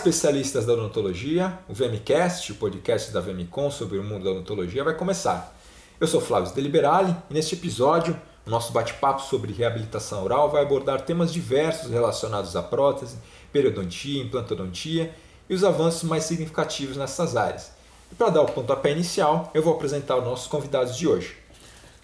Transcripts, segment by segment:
especialistas da odontologia, o VMcast, o podcast da VMcom sobre o mundo da odontologia, vai começar. Eu sou Flávio Deliberali e neste episódio o nosso bate-papo sobre reabilitação oral vai abordar temas diversos relacionados à prótese, periodontia, implantodontia e os avanços mais significativos nessas áreas. E para dar o pontapé inicial, eu vou apresentar os nossos convidados de hoje.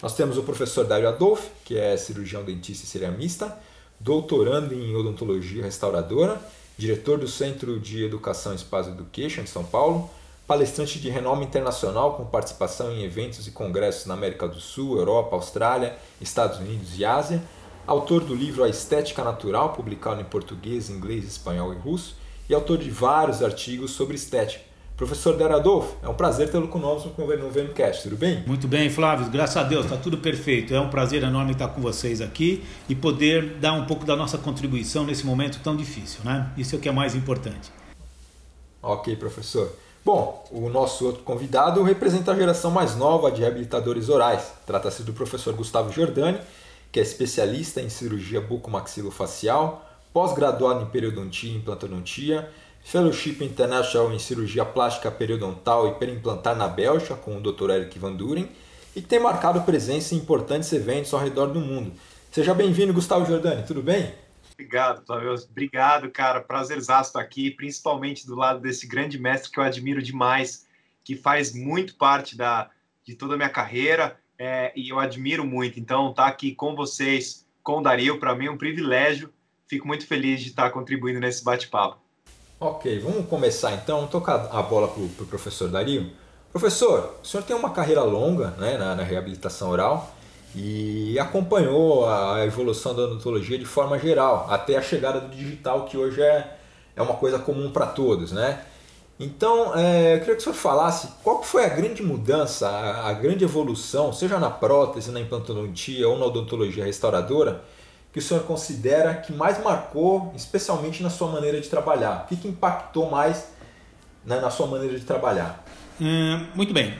Nós temos o professor Dário Adolfo, que é cirurgião dentista e ceramista, doutorando em odontologia restauradora, diretor do Centro de Educação Espaço Education de São Paulo, palestrante de renome internacional com participação em eventos e congressos na América do Sul, Europa, Austrália, Estados Unidos e Ásia, autor do livro A Estética Natural, publicado em português, inglês, espanhol e russo, e autor de vários artigos sobre estética. Professor Deradolfo, é um prazer tê-lo conosco no VMcast, tudo bem? Muito bem, Flávio, graças a Deus, está tudo perfeito. É um prazer enorme estar com vocês aqui e poder dar um pouco da nossa contribuição nesse momento tão difícil, né? Isso é o que é mais importante. Ok, professor. Bom, o nosso outro convidado representa a geração mais nova de reabilitadores orais. Trata-se do professor Gustavo Giordani, que é especialista em cirurgia bucomaxilofacial, pós-graduado em periodontia e implantodontia, Fellowship International em Cirurgia Plástica Periodontal e Perimplantar na Bélgica, com o Dr. Eric Van Duren, e que tem marcado presença em importantes eventos ao redor do mundo. Seja bem-vindo, Gustavo Giordani, tudo bem? Obrigado, Flávio. Obrigado, cara. Prazerzaço estar aqui, principalmente do lado desse grande mestre que eu admiro demais, que faz muito parte da, de toda a minha carreira é, e eu admiro muito. Então, estar tá aqui com vocês, com o Dario, para mim é um privilégio. Fico muito feliz de estar contribuindo nesse bate-papo. Ok, vamos começar então. Tocar a bola para o pro professor Dario. Professor, o senhor tem uma carreira longa né, na, na, reabilitação oral e acompanhou a evolução da odontologia de forma geral, até a chegada do digital, que hoje é, é uma coisa comum para todos. Né? Então, é, eu queria que o senhor falasse qual foi a grande mudança, a, a grande evolução, seja na prótese, na implantodontia ou na odontologia restauradora, que o senhor considera que mais marcou, especialmente na sua maneira de trabalhar? O que, que impactou mais né, na sua maneira de trabalhar? Hum, muito bem.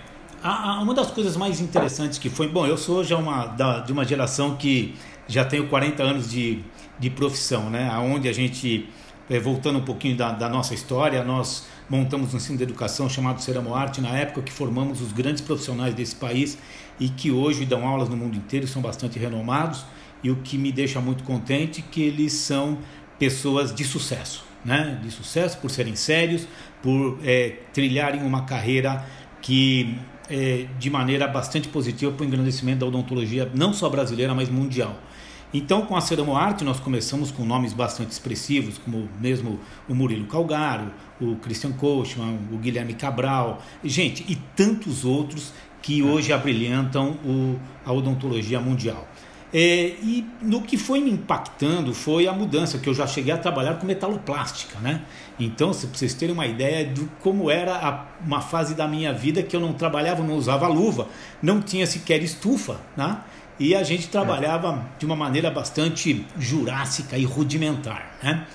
uma das coisas mais interessantes que foi, bom, eu sou já uma da, de uma geração que já tenho 40 anos de, de profissão, né? Onde a gente, é, voltando um pouquinho da, da nossa história, nós montamos um ensino de educação chamado Ceramo Arte na época que formamos os grandes profissionais desse país e que hoje dão aulas no mundo inteiro, são bastante renomados e o que me deixa muito contente é que eles são pessoas de sucesso, né? De sucesso por serem sérios, por é, trilharem uma carreira que é, de maneira bastante positiva para o engrandecimento da odontologia não só brasileira, mas mundial. Então, com a Ceramo Arte, nós começamos com nomes bastante expressivos, como mesmo o Murilo Calgaro, o Christian Kochman, o Guilherme Cabral, gente, e tantos outros que hoje abrilhantam o, a odontologia mundial. É, e no que foi me impactando foi a mudança, que eu já cheguei a trabalhar com metaloplástica, né? Então, se vocês terem uma ideia de como era a, uma fase da minha vida que eu não trabalhava, não usava luva, não tinha sequer estufa, né? E a gente trabalhava de uma maneira bastante jurássica e rudimentar, né?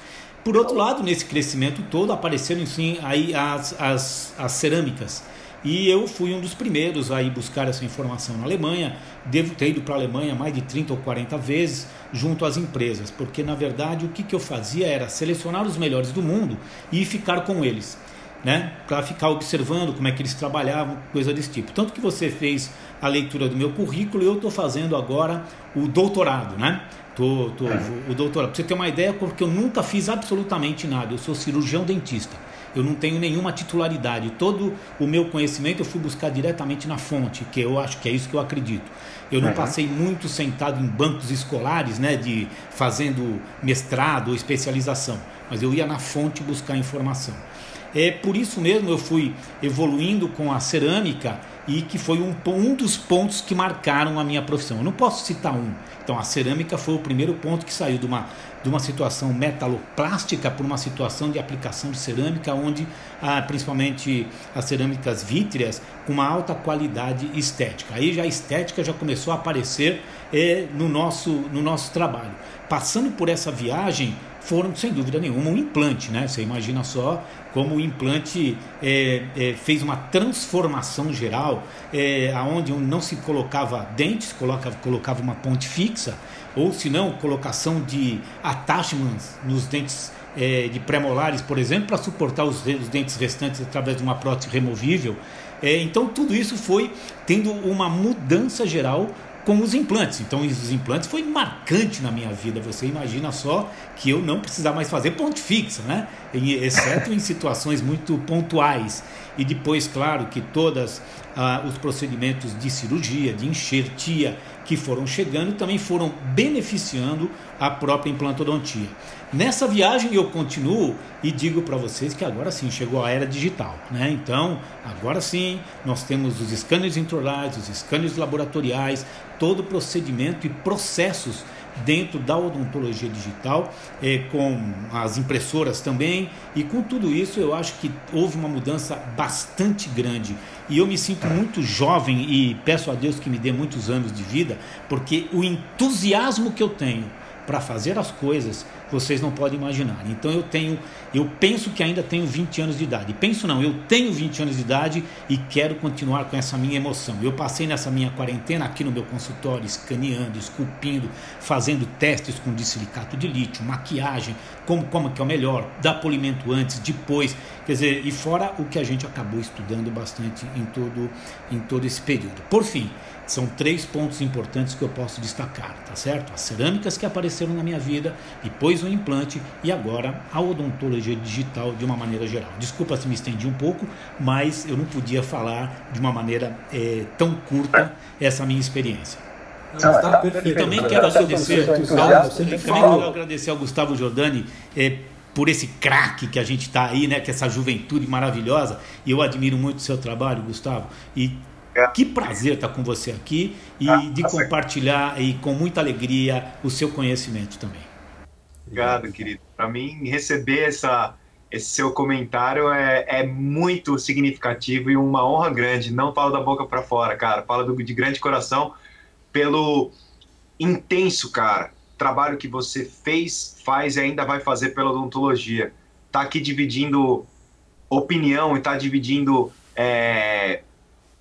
Por outro lado, nesse crescimento todo, apareceram sim aí as, as, as cerâmicas, e eu fui um dos primeiros a ir buscar essa informação na Alemanha. Devo ter ido para a Alemanha mais de 30 ou 40 vezes junto às empresas, porque na verdade o que, que eu fazia era selecionar os melhores do mundo e ficar com eles, né? Para ficar observando como é que eles trabalhavam, coisa desse tipo. Tanto que você fez a leitura do meu currículo e eu estou fazendo agora o doutorado, né? Tô, tô, é. o doutorado. Para você ter uma ideia, porque eu nunca fiz absolutamente nada. Eu sou cirurgião dentista eu não tenho nenhuma titularidade. Todo o meu conhecimento eu fui buscar diretamente na fonte, que eu acho que é isso que eu acredito. Eu não uhum. passei muito sentado em bancos escolares, né, de fazendo mestrado ou especialização, mas eu ia na fonte buscar informação. É por isso mesmo eu fui evoluindo com a cerâmica e que foi um, um dos pontos que marcaram a minha profissão. Eu não posso citar um. Então a cerâmica foi o primeiro ponto que saiu de uma de uma situação metaloplástica para uma situação de aplicação de cerâmica, onde ah, principalmente as cerâmicas vítreas com uma alta qualidade estética. Aí já a estética já começou a aparecer eh, no, nosso, no nosso trabalho. Passando por essa viagem, foram sem dúvida nenhuma um implante, né? Você imagina só como o implante é, é, fez uma transformação geral, é, aonde não se colocava dentes, colocava, colocava uma ponte fixa ou se não, colocação de attachments nos dentes é, de pré-molares, por exemplo, para suportar os, os, dentes restantes através de uma prótese removível. É, então tudo isso foi tendo uma mudança geral com os implantes. Então, os implantes foi marcante na minha vida. Você imagina só que eu não precisava mais fazer ponte fixa, né? exceto em situações muito pontuais. E depois, claro, que todos ah, os procedimentos de cirurgia, de enxertia que foram chegando também foram beneficiando a própria implantodontia. Nessa viagem eu continuo e digo para vocês que agora sim chegou a era digital, né? Então, agora sim, nós temos os scanners intraorais, os scanners laboratoriais, todo o procedimento e processos dentro da odontologia digital, eh, com as impressoras também, e com tudo isso eu acho que houve uma mudança bastante grande. E eu me sinto muito jovem e peço a Deus que me dê muitos anos de vida, porque o entusiasmo que eu tenho para fazer as coisas vocês não podem imaginar. Então eu tenho, eu penso que ainda tenho 20 anos de idade. Penso não, eu tenho 20 anos de idade e quero continuar com essa minha emoção. Eu passei nessa minha quarentena aqui no meu consultório, escaneando, esculpindo, fazendo testes com disilicato de lítio, maquiagem, como, como que é o melhor, dar polimento antes, depois, quer dizer, e fora o que a gente acabou estudando bastante em todo, em todo esse período. Por fim, são três pontos importantes que eu posso destacar, tá certo? As cerâmicas que apareceram na minha vida, depois o implante e agora a odontologia digital de uma maneira geral. Desculpa se me estendi um pouco, mas eu não podia falar de uma maneira é, tão curta essa minha experiência. Não, tá perfeito, e também quero agradecer, ao, também quero agradecer ao Gustavo Giordani é, por esse craque que a gente está aí, né? Que essa juventude maravilhosa. E eu admiro muito o seu trabalho, Gustavo. E que prazer estar com você aqui e ah, de tá compartilhar e com muita alegria o seu conhecimento também. Obrigado, querido. Para mim, receber essa, esse seu comentário é, é, muito significativo e uma honra grande. Não falo da boca para fora, cara. Falo do, de grande coração pelo intenso, cara, trabalho que você fez, faz e ainda vai fazer pela odontologia. Tá aqui dividindo opinião e tá dividindo é,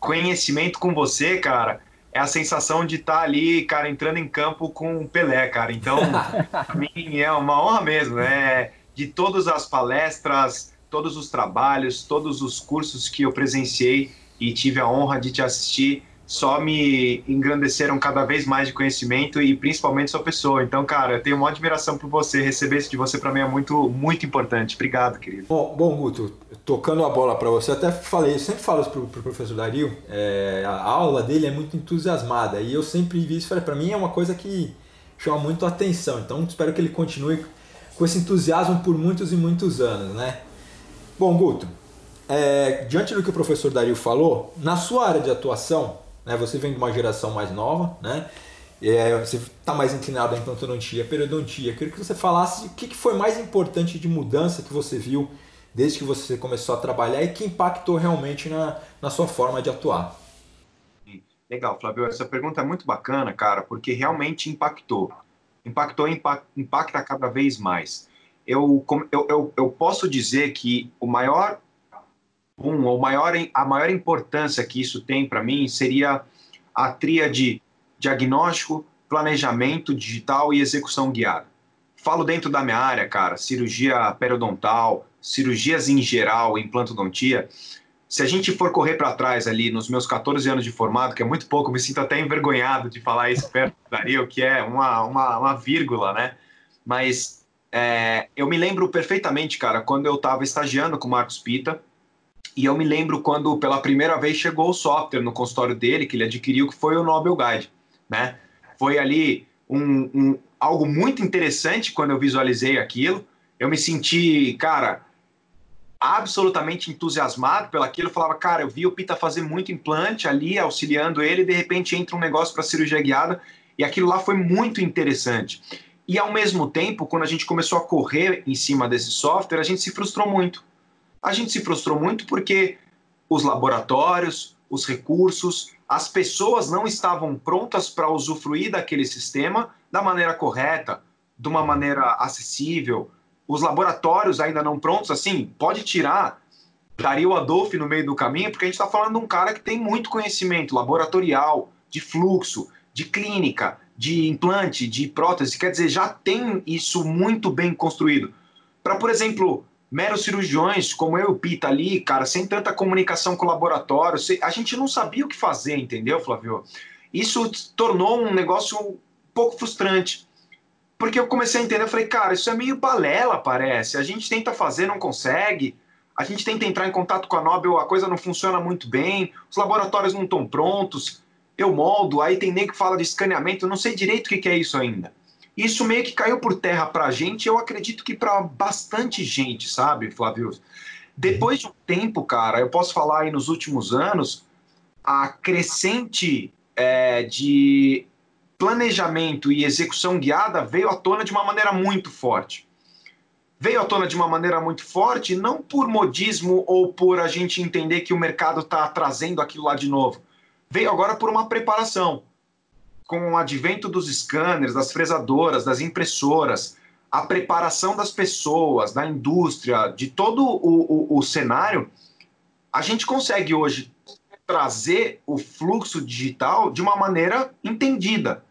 conhecimento com você, cara, é a sensação de estar tá ali, cara, entrando em campo com o Pelé, cara. Então, pra mim é uma honra mesmo, né? De todas as palestras, todos os trabalhos, todos os cursos que eu presenciei e tive a honra de te assistir, só me engrandeceram cada vez mais de conhecimento e principalmente sua pessoa. Então, cara, eu tenho uma admiração por você. Receber isso de você para mim é muito, muito importante. Obrigado, querido. Bom, bom Guto, tocando a bola para você, até falei, eu sempre falo isso pro, pro professor Dario, é, a aula dele é muito entusiasmada e eu sempre vi isso, para mim é uma coisa que chama muito atenção. Então, espero que ele continue com esse entusiasmo por muitos e muitos anos, né? Bom, Guto, é, diante do que o professor Dario falou, na sua área de atuação, né? Você vem de uma geração mais nova, né? É, você está mais inclinado à implantodontia, periodontia. Queria que você falasse o que, que foi mais importante de mudança que você viu desde que você começou a trabalhar e que impactou realmente na, na sua forma de atuar. Legal, Flávio. Essa pergunta é muito bacana, cara, porque realmente impactou. Impactou e impacta cada vez mais. Eu, eu, eu, eu posso dizer que o maior um, ou maior, a maior importância que isso tem para mim seria a tríade diagnóstico, planejamento digital e execução guiada. Falo dentro da minha área, cara, cirurgia periodontal, cirurgias em geral, implantodontia. Se a gente for correr para trás ali nos meus 14 anos de formado, que é muito pouco, me sinto até envergonhado de falar isso perto do Dario, que é uma, uma, uma vírgula, né? Mas é, eu me lembro perfeitamente, cara, quando eu estava estagiando com o Marcos Pita, e eu me lembro quando pela primeira vez chegou o software no consultório dele, que ele adquiriu, que foi o Nobel Guide, né? Foi ali um, um, algo muito interessante quando eu visualizei aquilo. Eu me senti, cara, absolutamente entusiasmado pelaquilo. Eu falava, cara, eu vi o Pita fazer muito implante ali, auxiliando ele, e de repente entra um negócio para cirurgia guiada, e aquilo lá foi muito interessante. E ao mesmo tempo, quando a gente começou a correr em cima desse software, a gente se frustrou muito a gente se frustrou muito porque os laboratórios, os recursos, as pessoas não estavam prontas para usufruir daquele sistema da maneira correta, de uma maneira acessível. Os laboratórios ainda não prontos, assim, pode tirar Dario Adolfo no meio do caminho, porque a gente está falando de um cara que tem muito conhecimento laboratorial, de fluxo, de clínica, de implante, de prótese, quer dizer, já tem isso muito bem construído. para, por exemplo, meros cirurgiões como eu e o Pita ali, cara, sem tanta comunicação com o laboratório, a gente não sabia o que fazer, entendeu, Flávio? Isso tornou um negócio um pouco frustrante. Porque eu comecei a entender, eu falei, cara, isso é meio balela, parece. A gente tenta fazer, não consegue. A gente tenta entrar em contato com a Nobel, a coisa não funciona muito bem, os laboratórios não estão prontos. Eu moldo, aí tem nem que fala de escaneamento, eu não sei direito o que é isso ainda. Isso meio que caiu por terra para a gente, eu acredito que para bastante gente, sabe, Flávio? Depois de um tempo, cara, eu posso falar aí nos últimos anos, a crescente é, de planejamento e execução guiada veio à tona de uma maneira muito forte. Veio à tona de uma maneira muito forte, não por modismo ou por a gente entender que o mercado está trazendo aquilo lá de novo. Veio agora por uma preparação com o advento dos scanners, das fresadoras, das impressoras, a preparação das pessoas, da indústria, de todo o, o, o cenário, a gente consegue hoje trazer o fluxo digital de uma maneira entendida.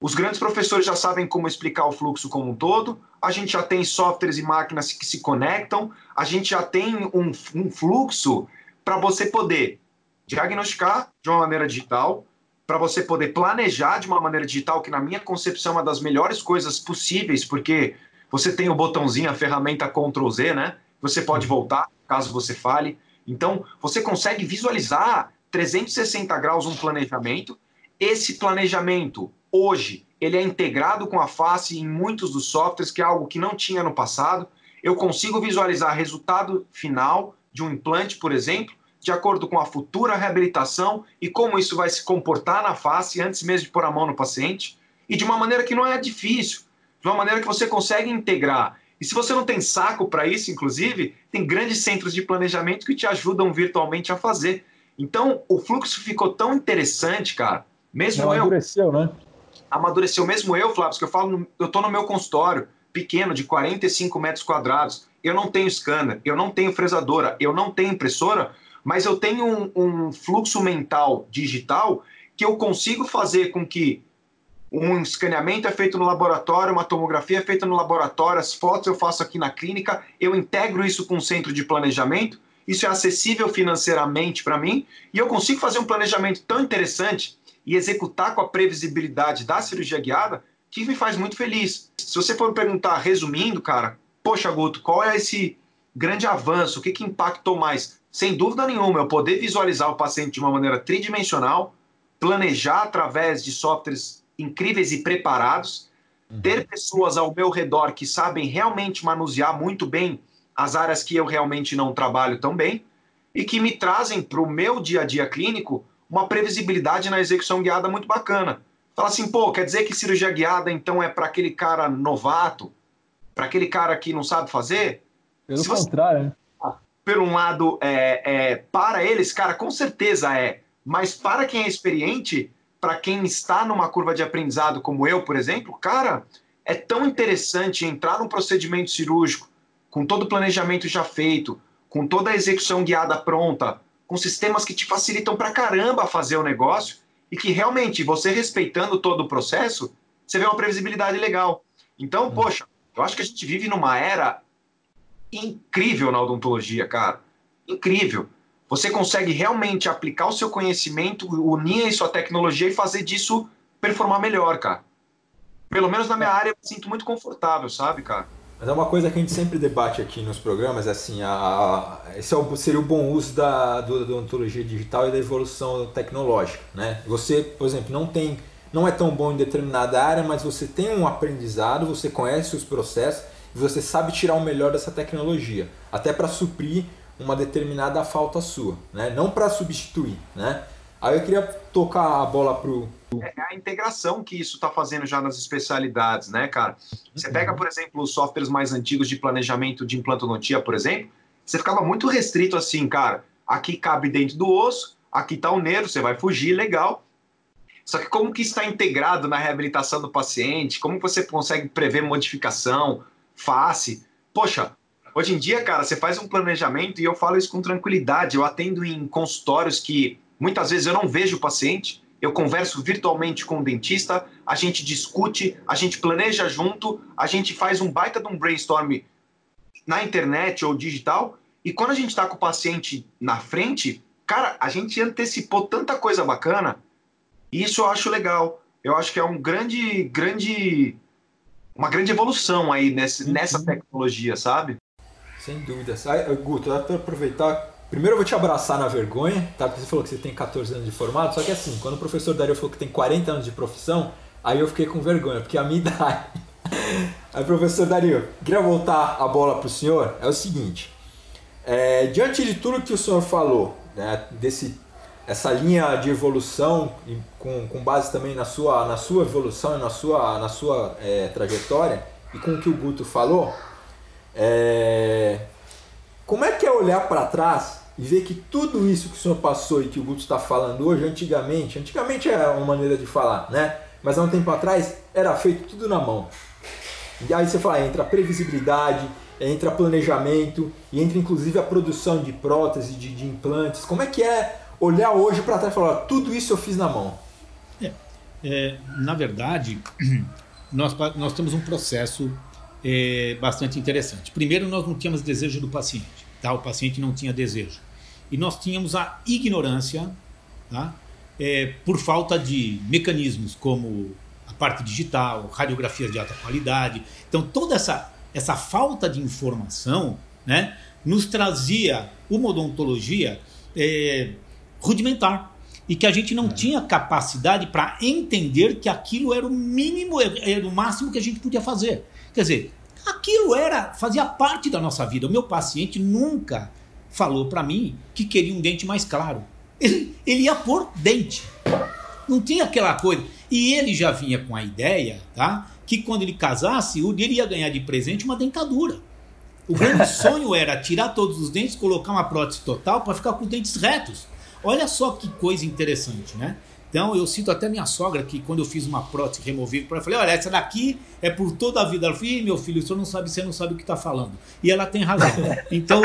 Os grandes professores já sabem como explicar o fluxo como um todo, a gente já tem softwares e máquinas que se conectam, a gente já tem um, um fluxo para você poder diagnosticar de uma maneira digital, para você poder planejar de uma maneira digital, que na minha concepção é uma das melhores coisas possíveis, porque você tem o botãozinho, a ferramenta Ctrl Z, né? Você pode voltar caso você fale. Então, você consegue visualizar 360 graus um planejamento. Esse planejamento, hoje, ele é integrado com a face em muitos dos softwares, que é algo que não tinha no passado. Eu consigo visualizar resultado final de um implante, por exemplo, de acordo com a futura reabilitação e como isso vai se comportar na face antes mesmo de pôr a mão no paciente, e de uma maneira que não é difícil, de uma maneira que você consegue integrar. E se você não tem saco para isso, inclusive, tem grandes centros de planejamento que te ajudam virtualmente a fazer. Então, o fluxo ficou tão interessante, cara. Mesmo não, eu. Amadureceu, né? Amadureceu. Mesmo eu, Flávio, que eu falo, eu estou no meu consultório, pequeno, de 45 metros quadrados. Eu não tenho scanner, eu não tenho fresadora, eu não tenho impressora, mas eu tenho um, um fluxo mental digital que eu consigo fazer com que um escaneamento é feito no laboratório, uma tomografia é feita no laboratório, as fotos eu faço aqui na clínica, eu integro isso com o centro de planejamento, isso é acessível financeiramente para mim, e eu consigo fazer um planejamento tão interessante e executar com a previsibilidade da cirurgia guiada que me faz muito feliz. Se você for perguntar, resumindo, cara, poxa, Guto, qual é esse grande avanço? O que, que impactou mais? Sem dúvida nenhuma, eu poder visualizar o paciente de uma maneira tridimensional, planejar através de softwares incríveis e preparados, uhum. ter pessoas ao meu redor que sabem realmente manusear muito bem as áreas que eu realmente não trabalho tão bem e que me trazem para o meu dia a dia clínico uma previsibilidade na execução guiada muito bacana. Fala assim, pô, quer dizer que cirurgia guiada então é para aquele cara novato, para aquele cara que não sabe fazer? Pelo Se contrário, você... por um lado, é, é, para eles, cara, com certeza é. Mas para quem é experiente, para quem está numa curva de aprendizado como eu, por exemplo, cara, é tão interessante entrar num procedimento cirúrgico com todo o planejamento já feito, com toda a execução guiada pronta, com sistemas que te facilitam para caramba fazer o negócio e que realmente você respeitando todo o processo, você vê uma previsibilidade legal. Então, hum. poxa, eu acho que a gente vive numa era incrível na odontologia, cara. Incrível. Você consegue realmente aplicar o seu conhecimento, unir isso à tecnologia e fazer disso performar melhor, cara. Pelo menos na minha área eu me sinto muito confortável, sabe, cara? Mas é uma coisa que a gente sempre debate aqui nos programas, é assim, a, a, esse é o, seria o bom uso da, da odontologia digital e da evolução tecnológica, né? Você, por exemplo, não tem, não é tão bom em determinada área, mas você tem um aprendizado, você conhece os processos, você sabe tirar o melhor dessa tecnologia, até para suprir uma determinada falta sua, né? não para substituir. Né? Aí eu queria tocar a bola pro. É a integração que isso está fazendo já nas especialidades, né, cara? Você pega, por exemplo, os softwares mais antigos de planejamento de implantodontia, por exemplo, você ficava muito restrito assim, cara. Aqui cabe dentro do osso, aqui está o nervo, você vai fugir, legal. Só que como que está integrado na reabilitação do paciente? Como você consegue prever modificação, face. Poxa, hoje em dia, cara, você faz um planejamento e eu falo isso com tranquilidade. Eu atendo em consultórios que muitas vezes eu não vejo o paciente, eu converso virtualmente com o dentista, a gente discute, a gente planeja junto, a gente faz um baita de um brainstorm na internet ou digital, e quando a gente está com o paciente na frente, cara, a gente antecipou tanta coisa bacana, e isso eu acho legal. Eu acho que é um grande, grande, uma grande evolução aí nesse, uhum. nessa tecnologia, sabe? Sem dúvida. Guto, dá para aproveitar. Primeiro eu vou te abraçar na vergonha, tá? Porque você falou que você tem 14 anos de formato, só que assim, quando o professor Dario falou que tem 40 anos de profissão, aí eu fiquei com vergonha, porque a minha idade. Aí, professor Dario, queria voltar a bola para o senhor. É o seguinte: é, diante de tudo que o senhor falou, né, desse, essa linha de evolução, com, com base também na sua, na sua evolução e na sua, na sua é, trajetória, e com o que o Guto falou, é, como é que é olhar para trás e ver que tudo isso que o senhor passou e que o Guto está falando hoje, antigamente, antigamente é uma maneira de falar, né? Mas há um tempo atrás era feito tudo na mão. E aí você fala, entra previsibilidade, entra planejamento e entra inclusive a produção de prótese, de, de implantes. Como é que é olhar hoje para trás e falar, tudo isso eu fiz na mão? É, é, na verdade, nós, nós temos um processo é, bastante interessante. Primeiro, nós não tínhamos desejo do paciente, tá? o paciente não tinha desejo. E nós tínhamos a ignorância tá? É, por falta de mecanismos como a parte digital, radiografias de alta qualidade. Então, toda essa essa falta de informação né, nos trazia uma odontologia é, rudimentar e que a gente não é. tinha capacidade para entender que aquilo era o mínimo, era o máximo que a gente podia fazer. Quer dizer, aquilo era fazia parte da nossa vida. O meu paciente nunca falou para mim que queria um dente mais claro. Ele, ele ia pôr dente. Não tinha aquela coisa. E ele já vinha com a ideia, tá? que quando ele casasse, ele ia ganhar de presente uma dentadura. O grande sonho era tirar todos os dentes, colocar uma prótese total para ficar com os dentes retos. Olha só que coisa interessante, né? Então eu sinto até minha sogra que quando eu fiz uma prótese removível, eu falei, olha, essa daqui é por toda a vida. Ela falou, meu filho, o senhor não sabe, você não sabe o que está falando. E ela tem razão. Então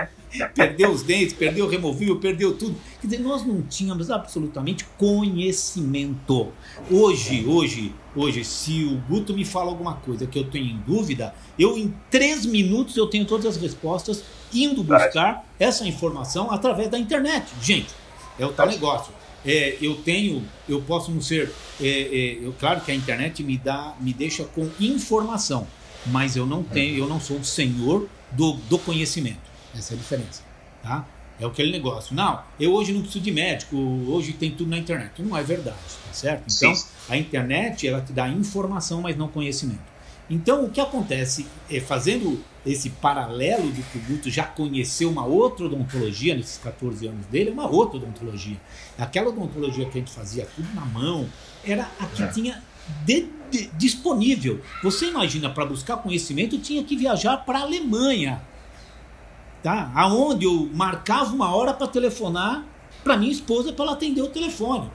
perdeu os dentes, perdeu o removível, perdeu tudo. Quer dizer, nós não tínhamos absolutamente conhecimento. Hoje, hoje, hoje, se o Guto me fala alguma coisa que eu tenho em dúvida, eu em três minutos eu tenho todas as respostas indo buscar essa informação através da internet. Gente, é o tal negócio. É, eu tenho, eu posso não ser, é, é, eu, claro que a internet me dá, me deixa com informação, mas eu não tenho, eu não sou o senhor do, do conhecimento. Essa é a diferença, tá? É aquele negócio. Não, eu hoje não preciso de médico, hoje tem tudo na internet. Não é verdade, tá certo? Então, Sim. a internet, ela te dá informação, mas não conhecimento. Então, o que acontece é fazendo esse paralelo de que o Guto já conheceu uma outra odontologia nesses 14 anos dele, é uma outra odontologia. Aquela odontologia que a gente fazia tudo na mão, era a que é. tinha de, de, disponível. Você imagina, para buscar conhecimento, tinha que viajar para a Alemanha tá? Aonde eu marcava uma hora para telefonar para minha esposa para ela atender o telefone,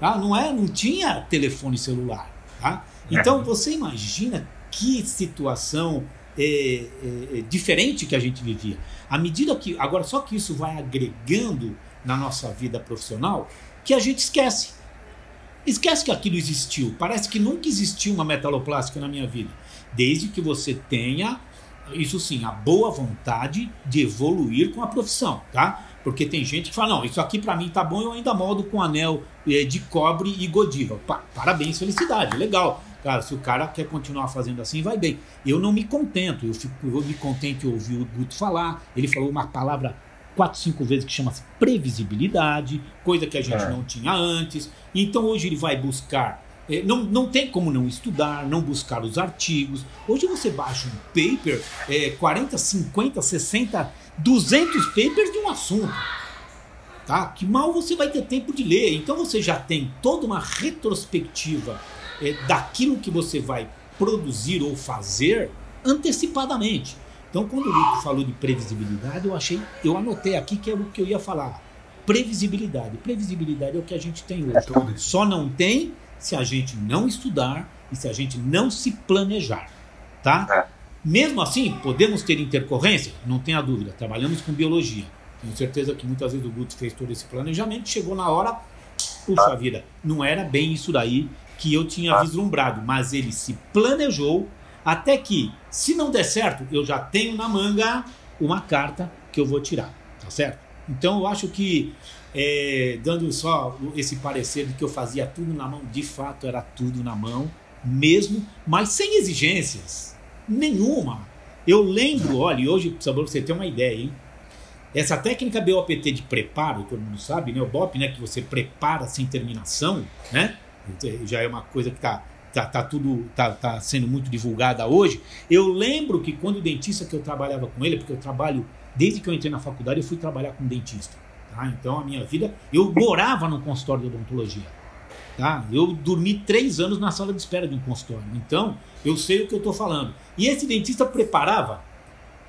tá? Não é, não tinha telefone celular, tá? Então você imagina que situação é, é, é, diferente que a gente vivia. À medida que agora só que isso vai agregando na nossa vida profissional, que a gente esquece. Esquece que aquilo existiu. Parece que nunca existiu uma metaloplástica na minha vida. Desde que você tenha isso sim, a boa vontade de evoluir com a profissão, tá? Porque tem gente que fala, não, isso aqui para mim tá bom, eu ainda moldo com anel é, de cobre e godiva. Pa parabéns, felicidade, legal. Cara, se o cara quer continuar fazendo assim, vai bem. Eu não me contento, eu, fico, eu me contento de ouvir o Guto falar. Ele falou uma palavra quatro, cinco vezes que chama-se previsibilidade, coisa que a gente é. não tinha antes. Então hoje ele vai buscar é, não, não tem como não estudar, não buscar os artigos. Hoje você baixa um paper, é, 40, 50, 60, 200 papers de um assunto. Tá? Que mal você vai ter tempo de ler. Então você já tem toda uma retrospectiva é, daquilo que você vai produzir ou fazer antecipadamente. Então, quando o Luto falou de previsibilidade, eu achei, eu anotei aqui que é o que eu ia falar. Previsibilidade. Previsibilidade é o que a gente tem hoje. É Só não tem se a gente não estudar e se a gente não se planejar, tá? É. Mesmo assim, podemos ter intercorrência? Não tenha dúvida. Trabalhamos com biologia. Tenho certeza que muitas vezes o Guto fez todo esse planejamento, chegou na hora, puxa tá. vida, não era bem isso daí que eu tinha tá. vislumbrado, mas ele se planejou, Até que, se não der certo, eu já tenho na manga uma carta que eu vou tirar, tá certo? Então eu acho que, é, dando só esse parecer de que eu fazia tudo na mão, de fato era tudo na mão, mesmo, mas sem exigências nenhuma. Eu lembro, olha, hoje, só para você ter uma ideia, hein? Essa técnica BOPT de preparo, todo mundo sabe, né? O BOP, né? Que você prepara sem terminação, né? Já é uma coisa que está tá, tá tudo tá, tá sendo muito divulgada hoje. Eu lembro que quando o dentista que eu trabalhava com ele, porque eu trabalho desde que eu entrei na faculdade, eu fui trabalhar com dentista. Tá? Então a minha vida, eu morava no consultório de odontologia. Tá? Eu dormi três anos na sala de espera de um consultório. Então eu sei o que eu estou falando. E esse dentista preparava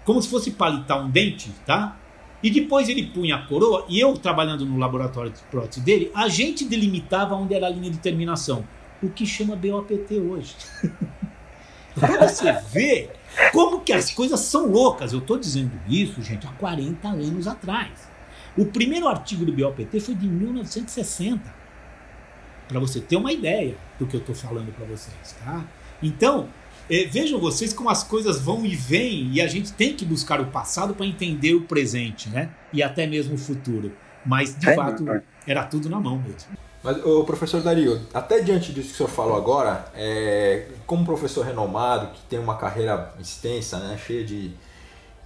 como se fosse palitar um dente, tá? E depois ele punha a coroa, e eu trabalhando no laboratório de prótese dele, a gente delimitava onde era a linha de terminação. O que chama BOPT hoje. Para você ver como que as coisas são loucas. Eu estou dizendo isso, gente, há 40 anos atrás. O primeiro artigo do BOPT foi de 1960. Para você ter uma ideia do que eu estou falando para vocês, tá? Então, é, vejam vocês como as coisas vão e vêm e a gente tem que buscar o passado para entender o presente, né? E até mesmo o futuro. Mas, de é, fato, é. era tudo na mão mesmo. Mas, o professor Dario, até diante disso que o senhor falou agora, é, como professor renomado, que tem uma carreira extensa, né, cheia de,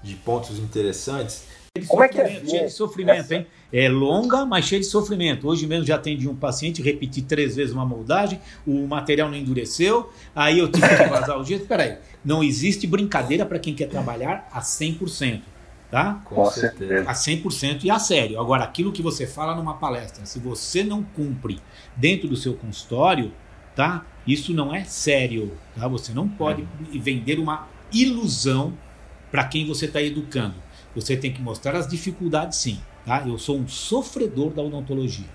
de pontos interessantes, como é que é? Cheio de sofrimento, hein? É longa, mas cheia de sofrimento. Hoje mesmo já atendi um paciente, repeti três vezes uma moldagem, o material não endureceu, aí eu tive que vazar o gesso. Peraí, não existe brincadeira para quem quer trabalhar a 100%. Tá? Com certeza. A 100% e a sério. Agora, aquilo que você fala numa palestra, se você não cumpre dentro do seu consultório, tá? Isso não é sério, tá? Você não pode é. vender uma ilusão para quem você está educando. Você tem que mostrar as dificuldades, sim. Tá? Eu sou um sofredor da odontologia.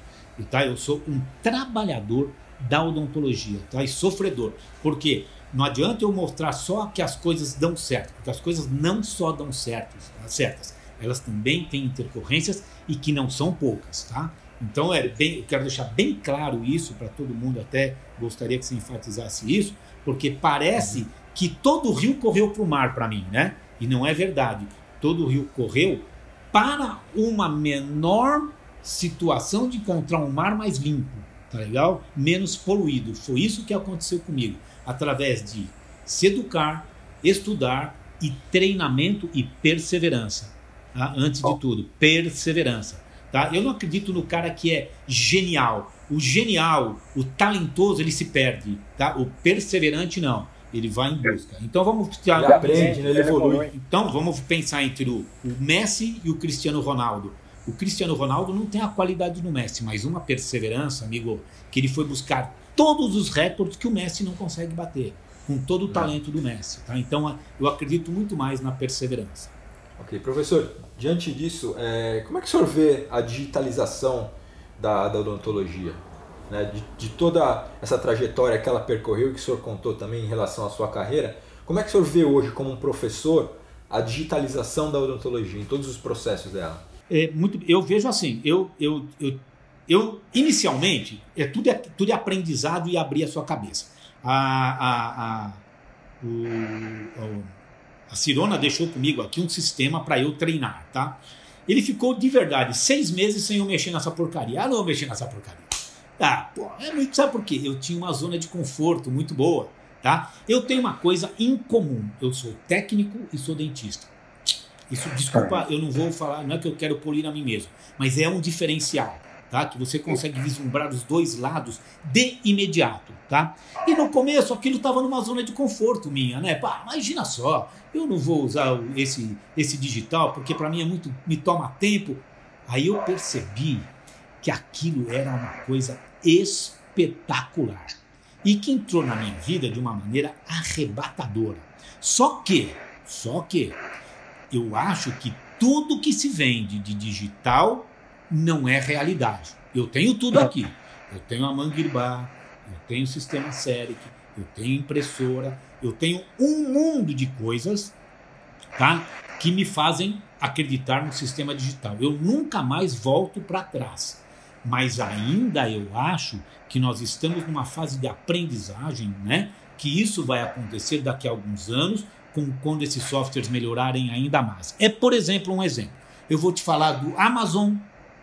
Tá? Eu sou um trabalhador da odontologia. Tá? E sofredor. Porque não adianta eu mostrar só que as coisas dão certo. Porque as coisas não só dão certos, certas. Elas também têm intercorrências e que não são poucas. Tá? Então é bem, eu quero deixar bem claro isso para todo mundo. Até gostaria que se enfatizasse isso. Porque parece que todo o rio correu para o mar para mim. né? E não é verdade todo o rio correu para uma menor situação de encontrar um mar mais limpo, tá legal? Menos poluído. Foi isso que aconteceu comigo, através de se educar, estudar e treinamento e perseverança. Tá? Antes de tudo, perseverança. Tá? Eu não acredito no cara que é genial. O genial, o talentoso, ele se perde. Tá? O perseverante não ele vai em busca. Então vamos ele aprende, né? ele evolui. Então vamos pensar entre o, o, Messi e o Cristiano Ronaldo. O Cristiano Ronaldo não tem a qualidade do Messi, mas uma perseverança, amigo, que ele foi buscar todos os recordes que o Messi não consegue bater, com todo o talento do Messi. Tá? Então eu acredito muito mais na perseverança. Ok, professor, diante disso, é, como é que o senhor vê a digitalização da, da odontologia? Né, de, de, toda essa trajetória que ela percorreu, que o senhor contou também em relação à sua carreira, como é que o senhor vê hoje, como um professor, a digitalização da odontologia, em todos os processos dela? É, muito, eu vejo assim, eu, eu, eu, eu inicialmente, é, tudo, é, tudo é aprendizado e abrir a sua cabeça. A, a, a, o, a Cirona deixou comigo aqui um sistema para eu treinar, tá? Ele ficou de verdade seis meses sem eu mexer nessa porcaria. Ah, não, eu mexer nessa porcaria. Ah, pô, é muito, sabe por quê? Eu tinha uma zona de conforto muito boa, tá? Eu tenho uma coisa incomum. Eu sou técnico e sou dentista. Isso, desculpa, eu não vou falar, não é que eu quero polir a mim mesmo, mas é um diferencial, tá? Que você consegue vislumbrar os dois lados de imediato, tá? E no começo aquilo estava numa zona de conforto minha, né? Pá, imagina só, eu não vou usar esse esse digital porque para mim é muito me toma tempo. Aí eu percebi que aquilo era uma coisa espetacular e que entrou na minha vida de uma maneira arrebatadora. Só que, só que, eu acho que tudo que se vende de digital não é realidade. Eu tenho tudo aqui. Eu tenho a Manguirbar, eu tenho o sistema Seric, eu tenho impressora, eu tenho um mundo de coisas, tá? Que me fazem acreditar no sistema digital. Eu nunca mais volto para trás mas ainda eu acho que nós estamos numa fase de aprendizagem, né? que isso vai acontecer daqui a alguns anos, com, quando esses softwares melhorarem ainda mais. É, por exemplo, um exemplo. Eu vou te falar do Amazon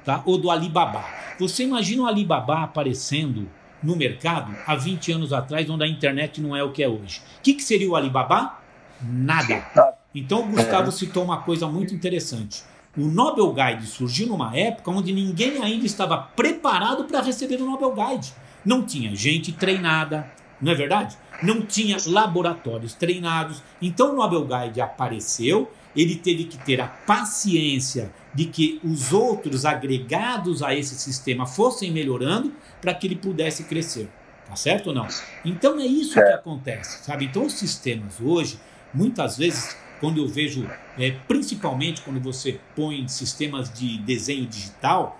tá? ou do Alibaba. Você imagina o Alibaba aparecendo no mercado há 20 anos atrás, onde a internet não é o que é hoje. O que, que seria o Alibaba? Nada. Então o Gustavo citou uma coisa muito interessante. O Nobel Guide surgiu numa época onde ninguém ainda estava preparado para receber o Nobel Guide. Não tinha gente treinada, não é verdade? Não tinha laboratórios treinados. Então o Nobel Guide apareceu, ele teve que ter a paciência de que os outros agregados a esse sistema fossem melhorando para que ele pudesse crescer. Tá certo ou não? Então é isso que acontece, sabe? Então os sistemas hoje, muitas vezes, quando eu vejo, é, principalmente quando você põe sistemas de desenho digital,